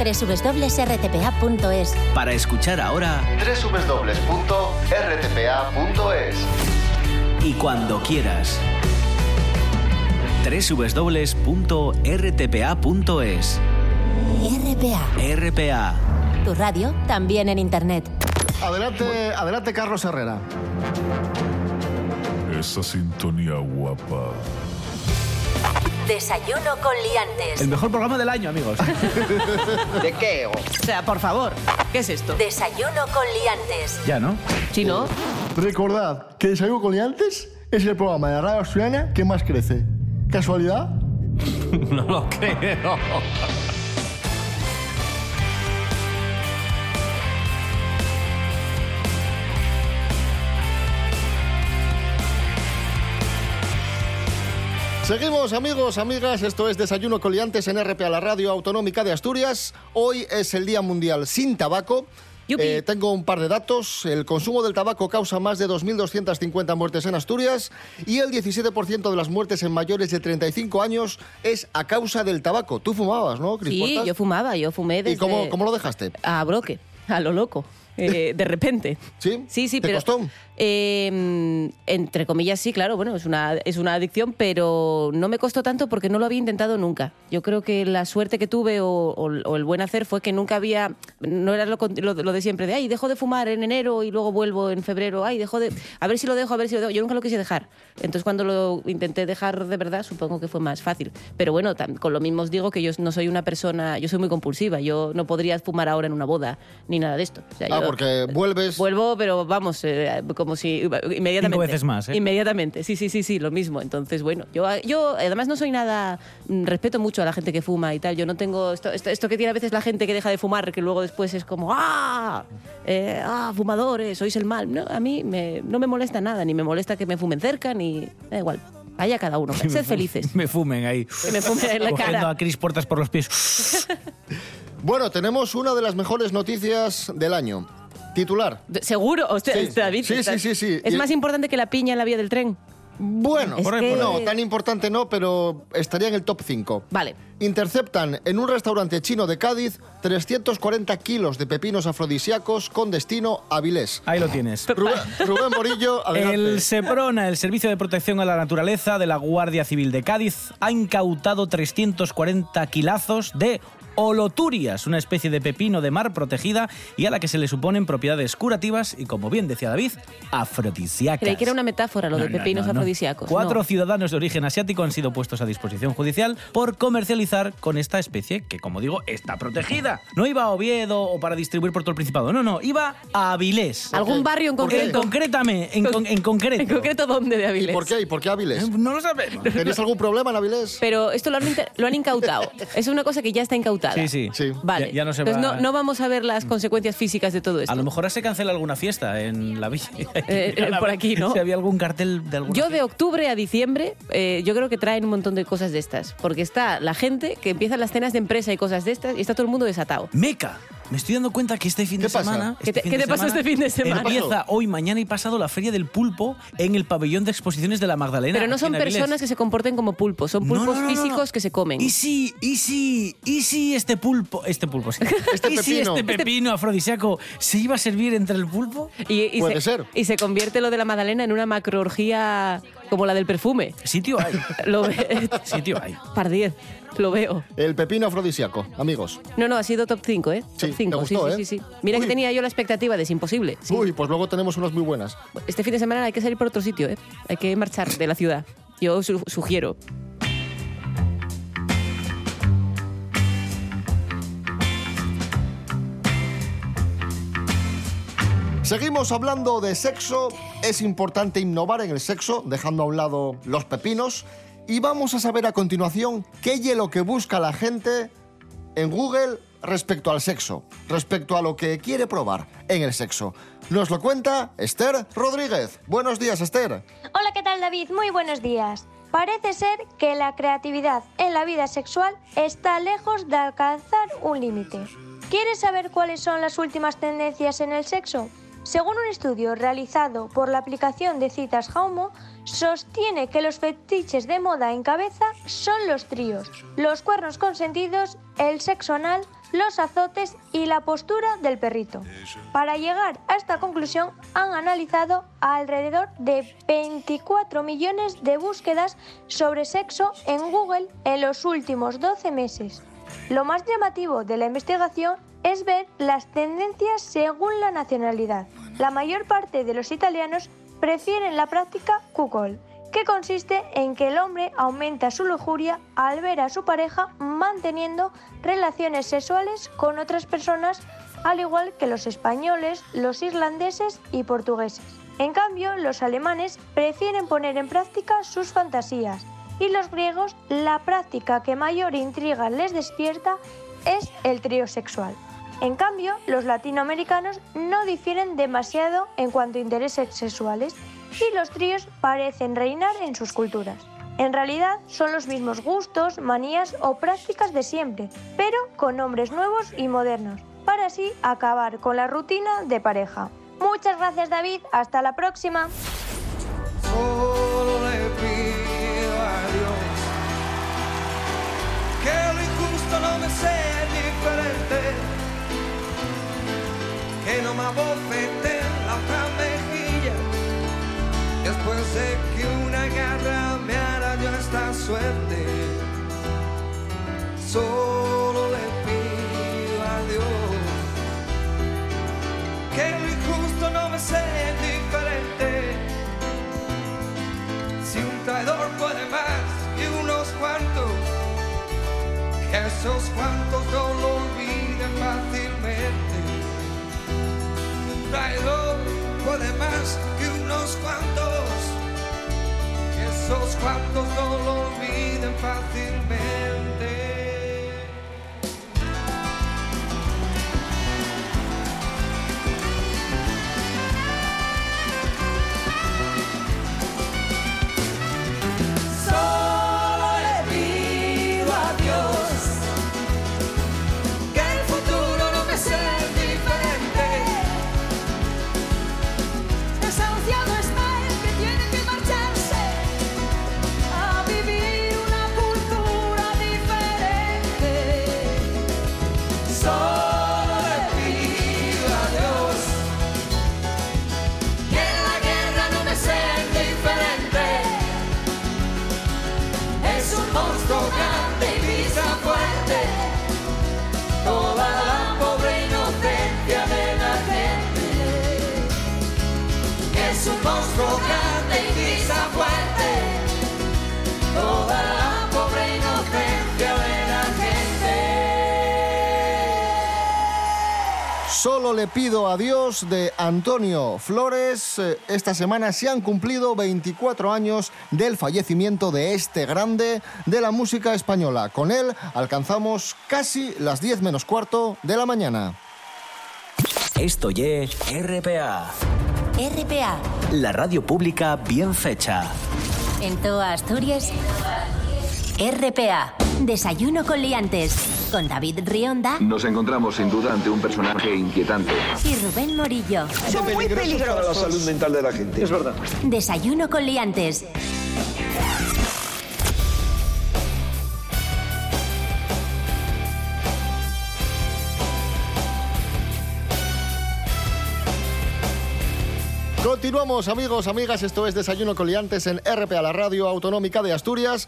www.rtpa.es Para escuchar ahora www.rtpa.es y cuando quieras. www.rtpa.es RPA, RPA. tu radio también en internet. Adelante, adelante Carlos Herrera. Esa sintonía guapa. Desayuno con liantes. El mejor programa del año, amigos. ¿De qué? O sea, por favor, ¿qué es esto? Desayuno con liantes. ya, ¿no? ¿Sí, no? Recordad que Desayuno con Liantes es el programa de la radio australiana que más crece. ¿Casualidad? no lo creo. Seguimos amigos, amigas, esto es Desayuno Coliantes en RPA, la radio autonómica de Asturias. Hoy es el Día Mundial sin Tabaco. Eh, tengo un par de datos. El consumo del tabaco causa más de 2.250 muertes en Asturias y el 17% de las muertes en mayores de 35 años es a causa del tabaco. Tú fumabas, ¿no, Cris Sí, yo fumaba, yo fumé desde... ¿Y cómo, cómo lo dejaste? A broque, a lo loco. eh, de repente. ¿Sí? Sí, sí, ¿Te pero... costó? Eh, entre comillas, sí, claro, bueno, es una, es una adicción, pero no me costó tanto porque no lo había intentado nunca. Yo creo que la suerte que tuve o, o- o el buen hacer fue que nunca había, no era lo, lo- lo de siempre, de, ay, dejo de fumar en enero y luego vuelvo en febrero, ay, dejo de, a ver si lo dejo, a ver si lo dejo. Yo nunca lo quise dejar. Entonces cuando lo intenté dejar de verdad, supongo que fue más fácil. Pero bueno, con lo mismo os digo que yo no soy una persona, yo soy muy compulsiva, yo no podría fumar ahora en una boda ni nada de esto. O sea, Ah, yo- porque vuelves... Vuelvo, pero vamos, eh, como si inmediatamente. Cinco veces más, ¿eh? Inmediatamente, sí, sí, sí, sí, lo mismo. Entonces, bueno, yo, yo además no soy nada, mm, respeto mucho a la gente que fuma y tal. Yo no tengo esto, esto, esto que tiene a veces la gente que deja de fumar, que luego después es como, ¡ah! Eh, ¡ah, fumadores! Sois el mal. No, a mí me- no me molesta nada, ni me molesta que me fumen cerca, ni. Da igual. Vaya cada uno. Sed felices. Me fumen ahí. Que me fumen en la Cogiendo cara. a Cris Puertas por los pies. Bueno, tenemos una de las mejores noticias del año. Titular. ¿Seguro? O sea, Sí. David, Sí, sí, estás- sí, sí. ¿Es Y- más importante que la piña en la vía del tren? Bueno, Es que- no, tan importante no, pero estaría en el top 5. Vale. Interceptan en un restaurante chino de Cádiz 340 kilos de pepinos afrodisíacos con destino a Avilés. Ahí lo tienes. Rubén, Rubén Morillo, adelante. El SEPRONA, el Servicio de Protección a la Naturaleza de la Guardia Civil de Cádiz, ha incautado 340 kilazos de oloturias, una especie de pepino de mar protegida y a la que se le suponen propiedades curativas y, como bien decía David, afrodisíacas. Creí que era una metáfora lo No, de no, pepinos no, no. afrodisíacos. Cuatro No. ciudadanos de origen asiático han sido puestos a disposición judicial por comercializar con esta especie que, como digo, está protegida. No iba a Oviedo o para distribuir por todo el Principado. No, no, iba a Avilés. ¿Algún barrio en concreto? Concrétame, en, con- en concreto. ¿En concreto dónde de ¿Y Avilés? por qué? ¿Y por qué Avilés? No lo sabemos. ¿Tenéis algún problema en Avilés? Pero esto lo han, lo han incautado. Es una cosa que ya está incautada. Sí, sí. Sí. Vale. Ya, ya no se Entonces va- no, no vamos a ver las consecuencias físicas de todo esto. A lo mejor ahora se cancela alguna fiesta en la villa. Eh, eh, por aquí, ¿no? Si había algún cartel de alguna Yo de octubre a diciembre, eh, yo creo que traen un montón de cosas de estas. Porque está la gente que empieza las cenas de empresa y cosas de estas y está todo el mundo desatado. Meca. Me estoy dando cuenta que este fin ¿Qué de pasa? semana. ¿Qué te- fin qué te pasa semana este fin de semana? Empieza hoy, mañana y pasado la Feria del Pulpo en el pabellón de exposiciones de la Magdalena. Pero no son personas que se comporten como pulpos, son pulpos no, no, no, no. físicos que se comen. Y sí, y sí, y sí, este pulpo. Este pulpo, sí. Este y sí, pepino. este pepino afrodisíaco se iba a servir entre el pulpo. Y, y Puede se, ser. Y se convierte lo de la Magdalena en una macroorgía como la del perfume. Sitio hay. Sitio hay. Par 10, lo veo. El pepino afrodisíaco, amigos. No, no, ha sido top 5, ¿eh? Sí, top 5, te sí, gustó, sí, ¿eh? sí, sí. Mira Uy. que tenía yo la expectativa de es imposible. Uy, pues luego tenemos unas muy buenas. Este fin de semana hay que salir por otro sitio, ¿eh? Hay que marchar de la ciudad. Yo su- sugiero. Seguimos hablando de sexo. Es importante innovar en el sexo, dejando a un lado los pepinos. Y vamos a saber a continuación qué es lo que busca la gente en Google respecto al sexo, respecto a lo que quiere probar en el sexo. Nos lo cuenta Esther Rodríguez. Buenos días, Esther. Hola, ¿qué tal David? Muy buenos días. Parece ser que la creatividad en la vida sexual está lejos de alcanzar un límite. ¿Quieres saber cuáles son las últimas tendencias en el sexo? Según un estudio realizado por la aplicación de citas Jaumo, sostiene que los fetiches de moda en cabeza son los tríos, los cuernos consentidos, el sexo anal, los azotes y la postura del perrito. Para llegar a esta conclusión han analizado alrededor de 24 millones de búsquedas sobre sexo en Google en los últimos 12 meses. Lo más llamativo de la investigación es ver las tendencias según la nacionalidad. La mayor parte de los italianos prefieren la práctica cuckold, que consiste en que el hombre aumenta su lujuria al ver a su pareja manteniendo relaciones sexuales con otras personas, al igual que los españoles, los irlandeses y portugueses. En cambio, los alemanes prefieren poner en práctica sus fantasías y los griegos la práctica que mayor intriga les despierta es el trío sexual. En cambio, los latinoamericanos no difieren demasiado en cuanto a intereses sexuales y los tríos parecen reinar en sus culturas. En realidad son los mismos gustos, manías o prácticas de siempre, pero con nombres nuevos y modernos, para así acabar con la rutina de pareja. Muchas gracias David, hasta la próxima. No me abofete la otra mejilla, después de que una garra me arañó esta suerte. Solo le pido a Dios que lo injusto no me sea indiferente. Si un traidor puede más que unos cuantos, esos cuantos no lo olviden fácilmente. Traidor puede más que unos cuantos, esos cuantos no lo olviden fácilmente. Un monstruo grande y pisa fuerte toda la pobre inocencia de la gente. Solo le pido a Dios de Antonio Flores. Eh, Esta semana se han cumplido 24 años del fallecimiento de este grande de la música española. Con él alcanzamos casi las 10 menos cuarto de la mañana. Esto ye RPA, RPA, la radio pública bien fecha. en toda Asturias. RPA, desayuno con liantes, con David Rionda Nos encontramos sin duda ante un personaje inquietante. y Rubén Morillo. Son muy peligrosos para la salud mental de la gente. Es verdad. Desayuno con liantes. Continuamos, amigos, amigas. Esto es Desayuno con Liantes en RPA, la radio autonómica de Asturias.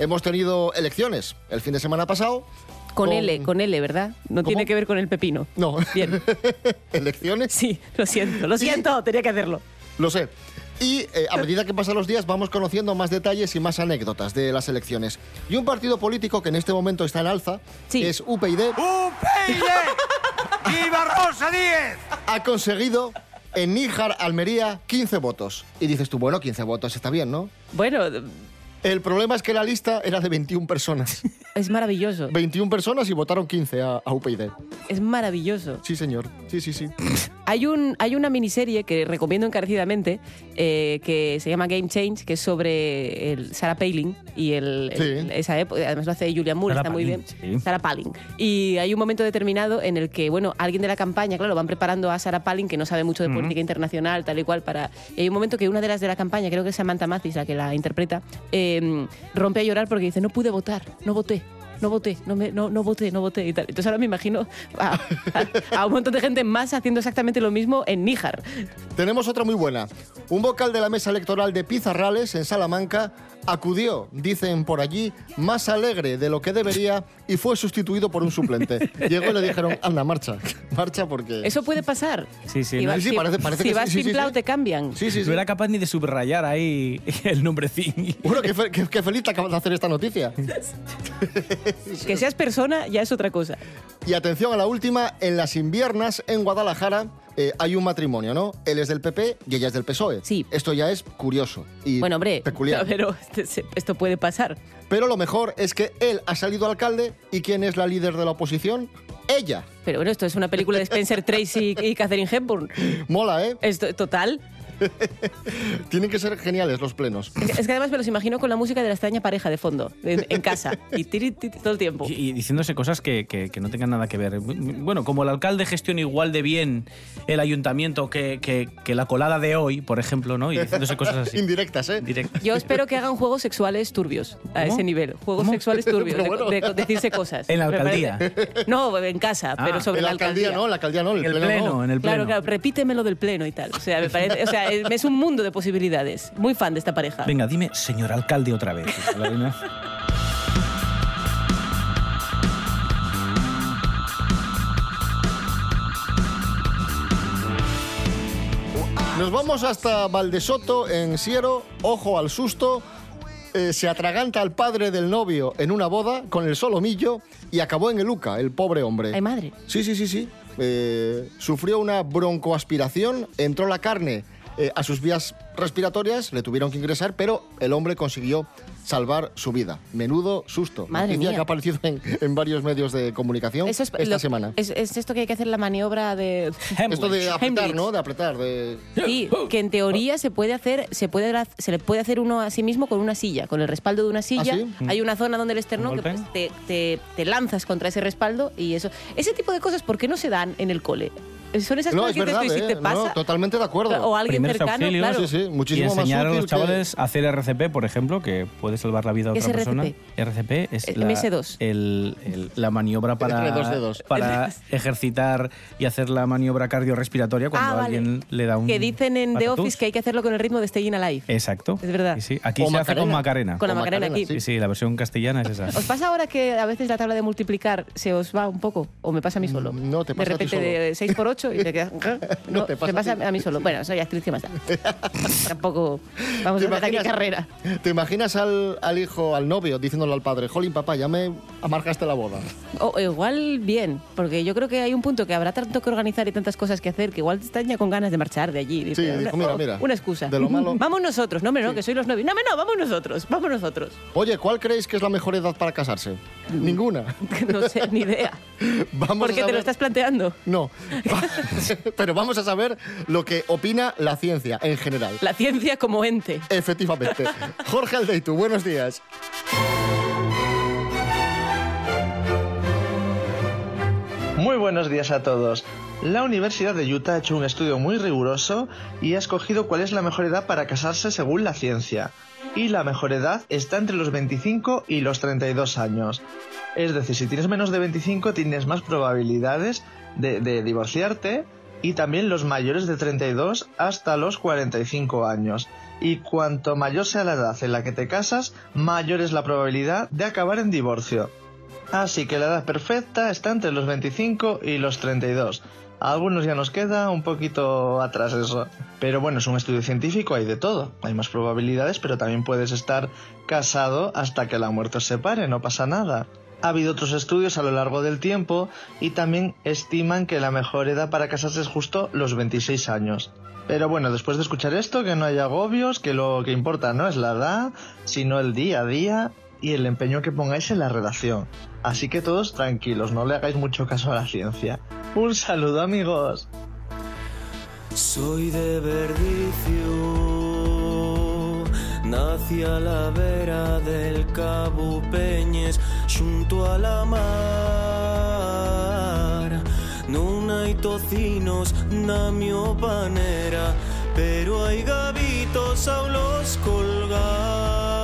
Hemos tenido elecciones el fin de semana pasado. Con L, con L, ¿verdad? No tiene que ver con el pepino. No. Bien. ¿Elecciones? Sí, lo siento, lo siento, tenía que hacerlo. Lo sé. Y eh, a medida que pasan los días vamos conociendo más detalles y más anécdotas de las elecciones. Y un partido político que en este momento está en alza, que es UPyD, ¡UPyD! ¡Viva Rosa 10! ha conseguido en Níjar, Almería, 15 votos. Y dices tú, bueno, 15 votos está bien, ¿no? Bueno... El problema es que la lista era de 21 personas. Es maravilloso. 21 personas y votaron 15 a, a UPyD. Es maravilloso. Sí, señor. Sí, sí, sí. Hay, un, hay una miniserie que recomiendo encarecidamente eh, que se llama Game Change, que es sobre el Sarah Palin y el, el- Sí. esa época. Además lo hace Julian Moore, Sarah está muy Palin, bien. sí. Sarah Palin. Y hay un momento determinado en el que, bueno, alguien de la campaña, claro, van preparando a Sarah Palin, que no sabe mucho de política internacional, tal y cual, para. Y hay un momento que una de las de la campaña, creo que es Samantha Mathis, la que la interpreta, eh, rompe a llorar porque dice: No pude votar, no voté. No voté, no, me, no, no voté, no voté y tal. Entonces ahora me imagino a, a- a un montón de gente más haciendo exactamente lo mismo en Níjar. Tenemos otra muy buena. Un vocal de la mesa electoral de Pizarrales, en Salamanca, acudió, dicen por allí, más alegre de lo que debería y fue sustituido por un suplente. Llegó y le dijeron, anda, marcha. Marcha porque... Eso puede pasar. Sí, sí, Si, ¿no? vas- Sí, si- parece- parece si que vas sí, sí, sí, sí. te cambian. Sí, sí, sí. No era capaz ni de subrayar ahí el nombrecín. Bueno, qué, fe- qué- qué feliz te acabas de hacer esta noticia. Que seas persona ya es otra cosa. Y atención a la última, en las inviernas en Guadalajara eh, hay un matrimonio, ¿no? Él es del PP y ella es del PSOE. Sí. Esto ya es curioso y Bueno, hombre, peculiar. pero este- esto puede pasar. Pero lo mejor es que él ha salido alcalde y ¿quién es la líder de la oposición? Ella. Pero bueno, esto es una película de Spencer Tracy y Catherine Hepburn. Mola, ¿eh? Esto, total. Tienen que ser geniales los plenos. Es es que además me los imagino con la música de la extraña pareja de fondo, en, en casa. Y tiri, tiri, todo el tiempo. Y, y diciéndose cosas que, que- que no tengan nada que ver. Bueno, como el alcalde gestiona igual de bien el ayuntamiento que, que- que la colada de hoy, por ejemplo, ¿no? Y diciéndose cosas así. Indirectas, ¿eh? Directas. Yo espero que hagan juegos sexuales turbios a ¿Cómo? ese nivel. Juegos ¿Cómo? sexuales turbios, bueno. de- de decirse cosas. En la alcaldía. No, en casa, Ah, pero sobre en la la alcaldía, no, en la alcaldía no, en el, el pleno, no. pleno, en el pleno. Claro, claro, repíteme lo del pleno y tal. O sea, me parece, o sea, es es un mundo de posibilidades. Muy fan de esta pareja. Venga, dime, señor alcalde, otra vez. Nos vamos hasta Valdesoto, en Siero. Ojo al susto. Eh, se atraganta al padre del novio en una boda con el solomillo y acabó en el UCA, el pobre hombre. Ay, madre. Sí, sí, sí, sí. Eh, sufrió una broncoaspiración, entró la carne eh, a sus vías respiratorias, le tuvieron que ingresar, pero el hombre consiguió salvar su vida. Menudo susto. Madre mía. que ha aparecido en, en varios medios de comunicación Eso es esta lo- semana. Es, es esto que hay que hacer la maniobra de... Esto de apretar. ¿no? De apretar, de... Sí, que en teoría se puede hacer, se puede se le puede hacer uno a sí mismo con una silla, con el respaldo de una silla. ¿Ah, sí? Hay una zona donde el esternón pues, te, te- te lanzas contra ese respaldo y eso. Ese tipo de cosas, ¿por qué no se dan en el cole? Son esas No, cosas es que verdad, tú, y si ¿eh? te pasa. No, totalmente de acuerdo. O alguien Primeros cercano, auxilios claro. Sí, sí, y muchísimo más enseñar a útil los que- chavales a hacer RCP, por ejemplo, que puede salvar la vida a ¿Qué otra es persona. RCP? RCP es Eh, la, MS2. el- el- la maniobra para, dos para ejercitar y hacer la maniobra cardiorrespiratoria cuando Ah, a vale. alguien le da un Que dicen en The. Office que hay que hacerlo con el ritmo de Staying Alive. Exacto. Es verdad. Sí, sí. Aquí O se hace con Macarena. Macarena. Con la Macarena aquí. Sí, sí, la versión castellana es esa. ¿Os pasa ahora que a veces la tabla de multiplicar se os va un poco? ¿O me pasa a mí solo? No, te pasa De a ti repente de 6 por 8 y te quedas... No, te pasa me pasa a mí solo. Bueno, soy actriz que más da. Tampoco vamos ¿Te a imaginas- carrera. ¿Te imaginas al, al hijo, al novio, diciéndole al padre, Jolín, papá, ya me amargaste la boda? O igual bien, porque yo creo que hay un punto que habrá tanto que organizar y tantas cosas que hacer que igual están ya con ganas de marchar de allí. Dice, Sí, una, dijo, mira, oh, mira, una excusa. de lo malo- Vamos nosotros, no, hombre, no, que soy los novios. No, hombre, no, vamos nosotros, vamos nosotros. Oye, ¿cuál creéis que es la mejor edad para casarse? Ninguna. No sé, ni idea. Vamos ¿Por qué te lo estás planteando? No. Pero vamos a saber lo que opina la ciencia en general. La ciencia como ente. Efectivamente. Jorge Aldeitu, buenos días. Muy buenos días a todos. La Universidad de Utah ha hecho un estudio muy riguroso y ha escogido cuál es la mejor edad para casarse según la ciencia. Y la mejor edad está entre los 25 y los 32 años. Es decir, si tienes menos de 25 tienes más probabilidades de, divorciarte y también los mayores de 32 hasta los 45 años. Y cuanto mayor sea la edad en la que te casas, mayor es la probabilidad de acabar en divorcio. Así que la edad perfecta está entre los 25 y los 32. A algunos ya nos queda un poquito atrás eso. Pero bueno, es un estudio científico, hay de todo. Hay más probabilidades, pero también puedes estar casado hasta que la muerte os separe, no pasa nada. Ha habido otros estudios a lo largo del tiempo y también estiman que la mejor edad para casarse es justo los 26 años. Pero bueno, después de escuchar esto, que no haya agobios, que lo que importa no es la edad, sino el día a día y el empeño que pongáis en la redacción. Así que todos tranquilos, no le hagáis mucho caso a la ciencia. Un saludo amigos. Soy de Verdicio, nací a la vera del Cabo Peñes, junto a la mar. Non hai tocinos na mio panera, pero hai gavitos a los colgar.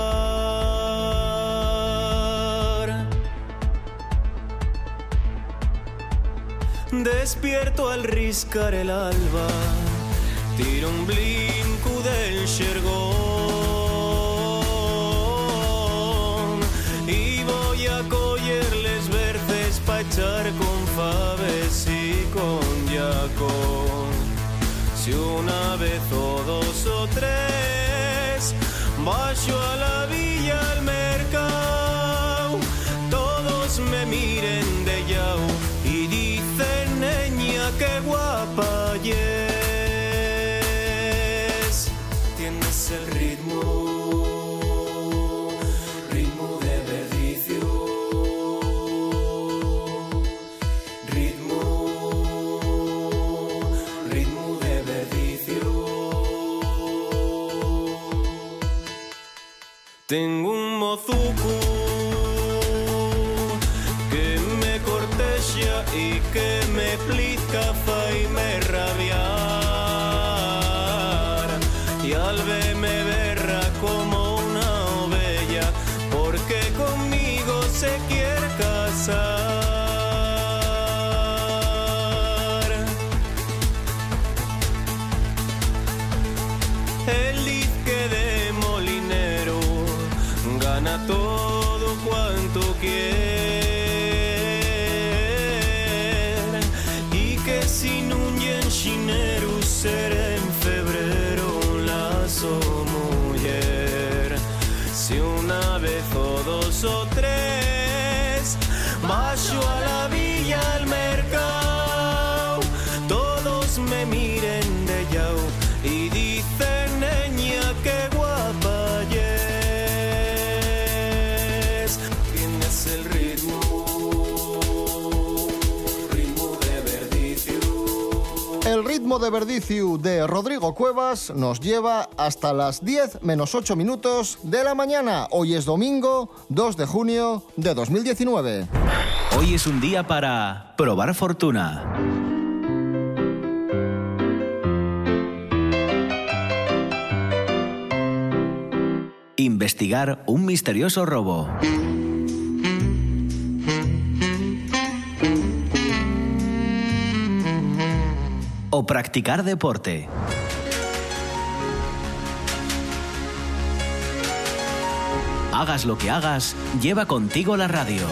Despierto al riscar el alba, tiro un blinco del xergón con faves y con yacón. Si una vez o dos o tres, bajo a la villa al mercado, de Verdiciu de Rodrigo Cuevas nos lleva hasta las 10 menos 8 minutos de la mañana. Hoy es domingo 2 de junio de 2019. Hoy es un día para probar fortuna. Investigar un misterioso robo. O practicar deporte. Hagas lo que hagas, lleva contigo la radio.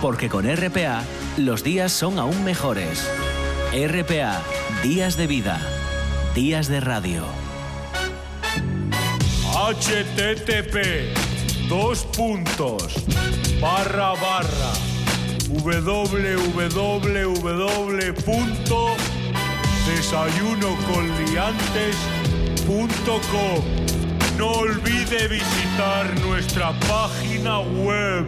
Porque con RPA los días son aún mejores. RPA, días de vida, días de radio. http dos puntos barra barra www.desayunoconliantes.com No olvide visitar nuestra página web.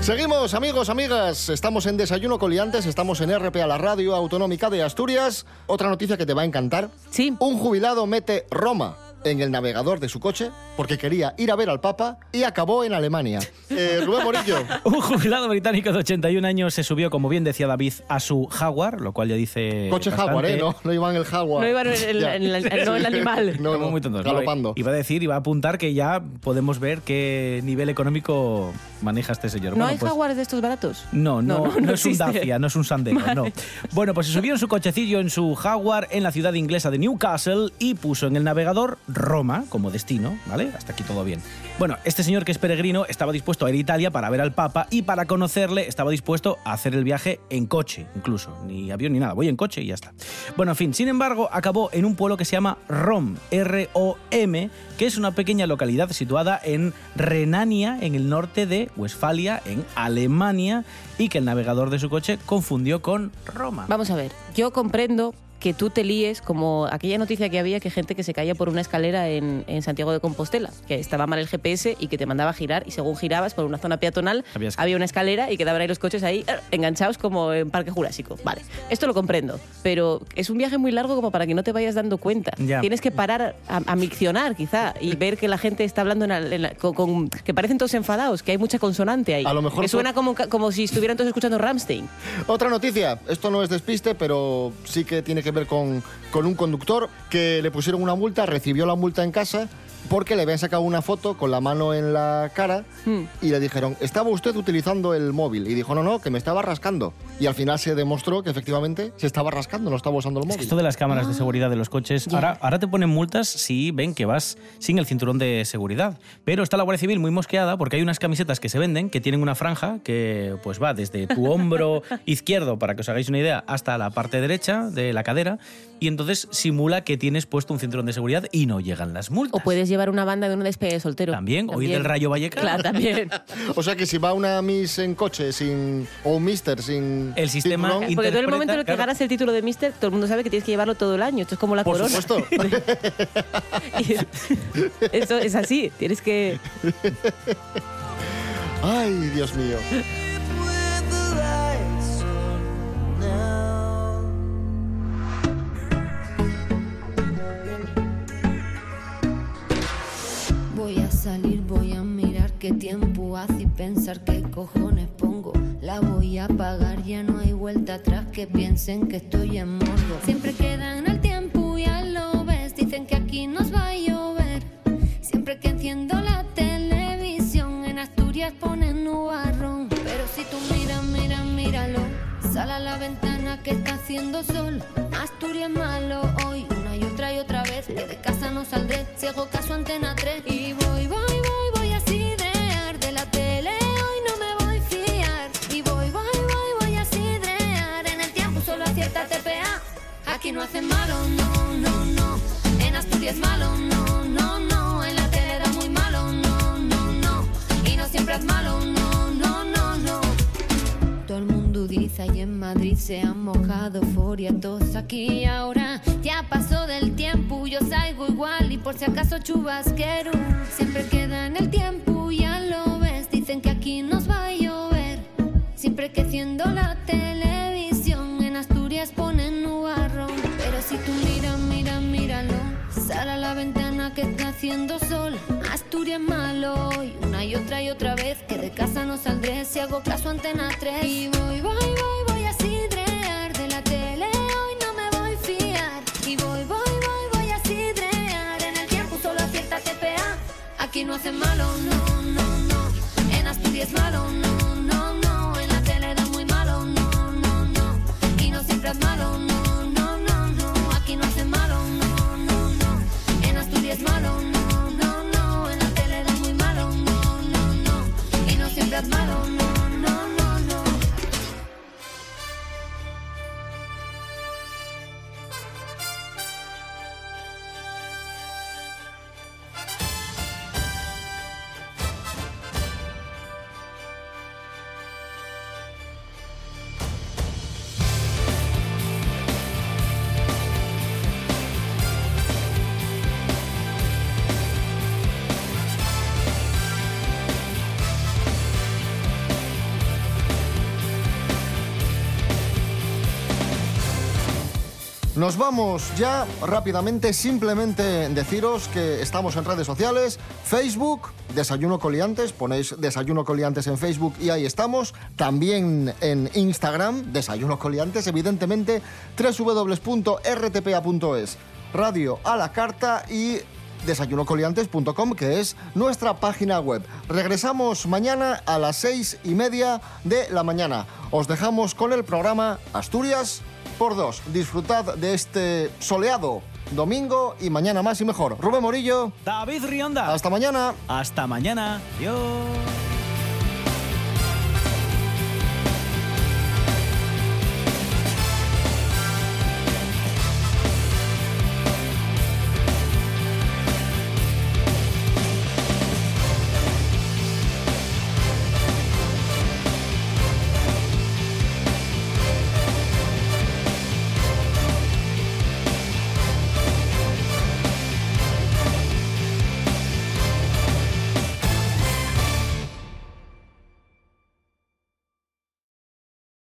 Seguimos, amigos, amigas. Estamos en Desayuno Coliantes, estamos en RPA, la radio autonómica de Asturias. Otra noticia que te va a encantar. Sí. Un jubilado mete Roma en el navegador de su coche porque quería ir a ver al Papa y acabó en Alemania. Eh, Rubén Morillo. Un jubilado británico de 81 años se subió, como bien decía David, a su Jaguar, lo cual ya dice. Coche bastante. Jaguar, ¿eh? No, no iban el Jaguar. No iban el- el- el- no el animal. No, no, muy tontos. galopando. Iba a decir, iba a apuntar que ya podemos ver qué nivel económico maneja este señor. ¿No Bueno, hay pues- jaguares de estos baratos? No, no, No, no, no, no es un. Dacia, no es un Sandero, no. Bueno, pues se subió en su cochecillo, en su Jaguar, en la ciudad inglesa de Newcastle y puso en el navegador Roma como destino, ¿vale? Hasta aquí todo bien. Bueno, este señor que es peregrino estaba dispuesto a ir a Italia para ver al Papa y para conocerle estaba dispuesto a hacer el viaje en coche, incluso. Ni avión ni nada, voy en coche y ya está. Bueno, en fin, sin embargo, acabó en un pueblo que se llama Rom, R-O-M, que es una pequeña localidad situada en Renania, en el norte de Westfalia, en Alemania, y que el navegador de su coche confundió con Roma. Vamos a ver, yo comprendo que tú te líes como aquella noticia que había que gente que se caía por una escalera en, en Santiago de Compostela, que estaba mal el GPS y que te mandaba a girar y según girabas por una zona peatonal Había una escalera y quedaban ahí los coches ahí eh, enganchados como en Parque Jurásico. Vale, esto lo comprendo, pero es un viaje muy largo como para que no te vayas dando cuenta. Ya. Tienes que parar a, a miccionar quizá y ver que la gente está hablando en la- en la- con, con- que parecen todos enfadados, que hay mucha consonante ahí. A lo mejor que suena como, como si estuvieran todos escuchando Ramstein. Otra noticia, esto no es despiste, pero sí que tiene que ver con, con un conductor que le pusieron una multa, recibió la multa en casa porque le habían sacado una foto con la mano en la cara Hmm. y le dijeron, ¿estaba usted utilizando el móvil? Y dijo, no, no, que me estaba rascando. Y al final se demostró que efectivamente se estaba rascando, no estaba usando el móvil. Esto de las cámaras de seguridad de los coches, ahora, ahora te ponen multas si ven que vas sin el cinturón de seguridad. Pero está la Guardia Civil muy mosqueada porque hay unas camisetas que se venden que tienen una franja que pues va desde tu hombro izquierdo, para que os hagáis una idea, hasta la parte derecha de la cadera. Y entonces simula que tienes puesto un cinturón de seguridad y no llegan las multas. O puedes llevar una banda de un despegue de soltero. También, oír del Rayo Vallecano. Claro, también. O sea que si va una Miss en coche sin o un Mister sin El sistema cinturón, Porque tú en el momento en el que claro. ganas el título de Mister, todo el mundo sabe que tienes que llevarlo todo el año. Esto es como la por corona. supuesto. Eso es así. Tienes que. Ay, Dios mío. Salir, voy a mirar qué tiempo hace y pensar qué cojones pongo. La voy a pagar, ya no hay vuelta atrás que piensen que estoy en morbo. Siempre queda en el tiempo, ya lo ves. Dicen que aquí nos va a llover. Siempre que enciendo la televisión, en Asturias ponen nubarrón. Pero si tú miras, mira, míralo. Sal a la ventana que está haciendo sol. Asturias malo hoy, una y otra y otra vez. Que de casa no saldré, si y en Madrid se han mojado euforia todos aquí y ahora. Ya pasó del tiempo yo salgo igual y por si acaso chubasquero siempre queda en el tiempo Nos vamos ya rápidamente, simplemente deciros que estamos en redes sociales, Facebook, Desayuno Coliantes, ponéis Desayuno Coliantes en Facebook y ahí estamos, también en Instagram, Desayuno Coliantes, evidentemente, www.rtpa.es, radio a la carta y desayunocoliantes.com, que es nuestra página web. Regresamos mañana a las seis y media de la mañana. Os dejamos con el programa Asturias por dos. Disfrutad de este soleado domingo y mañana más y mejor. Rubén Morillo. David Rionda. Hasta mañana. Hasta mañana. Adiós.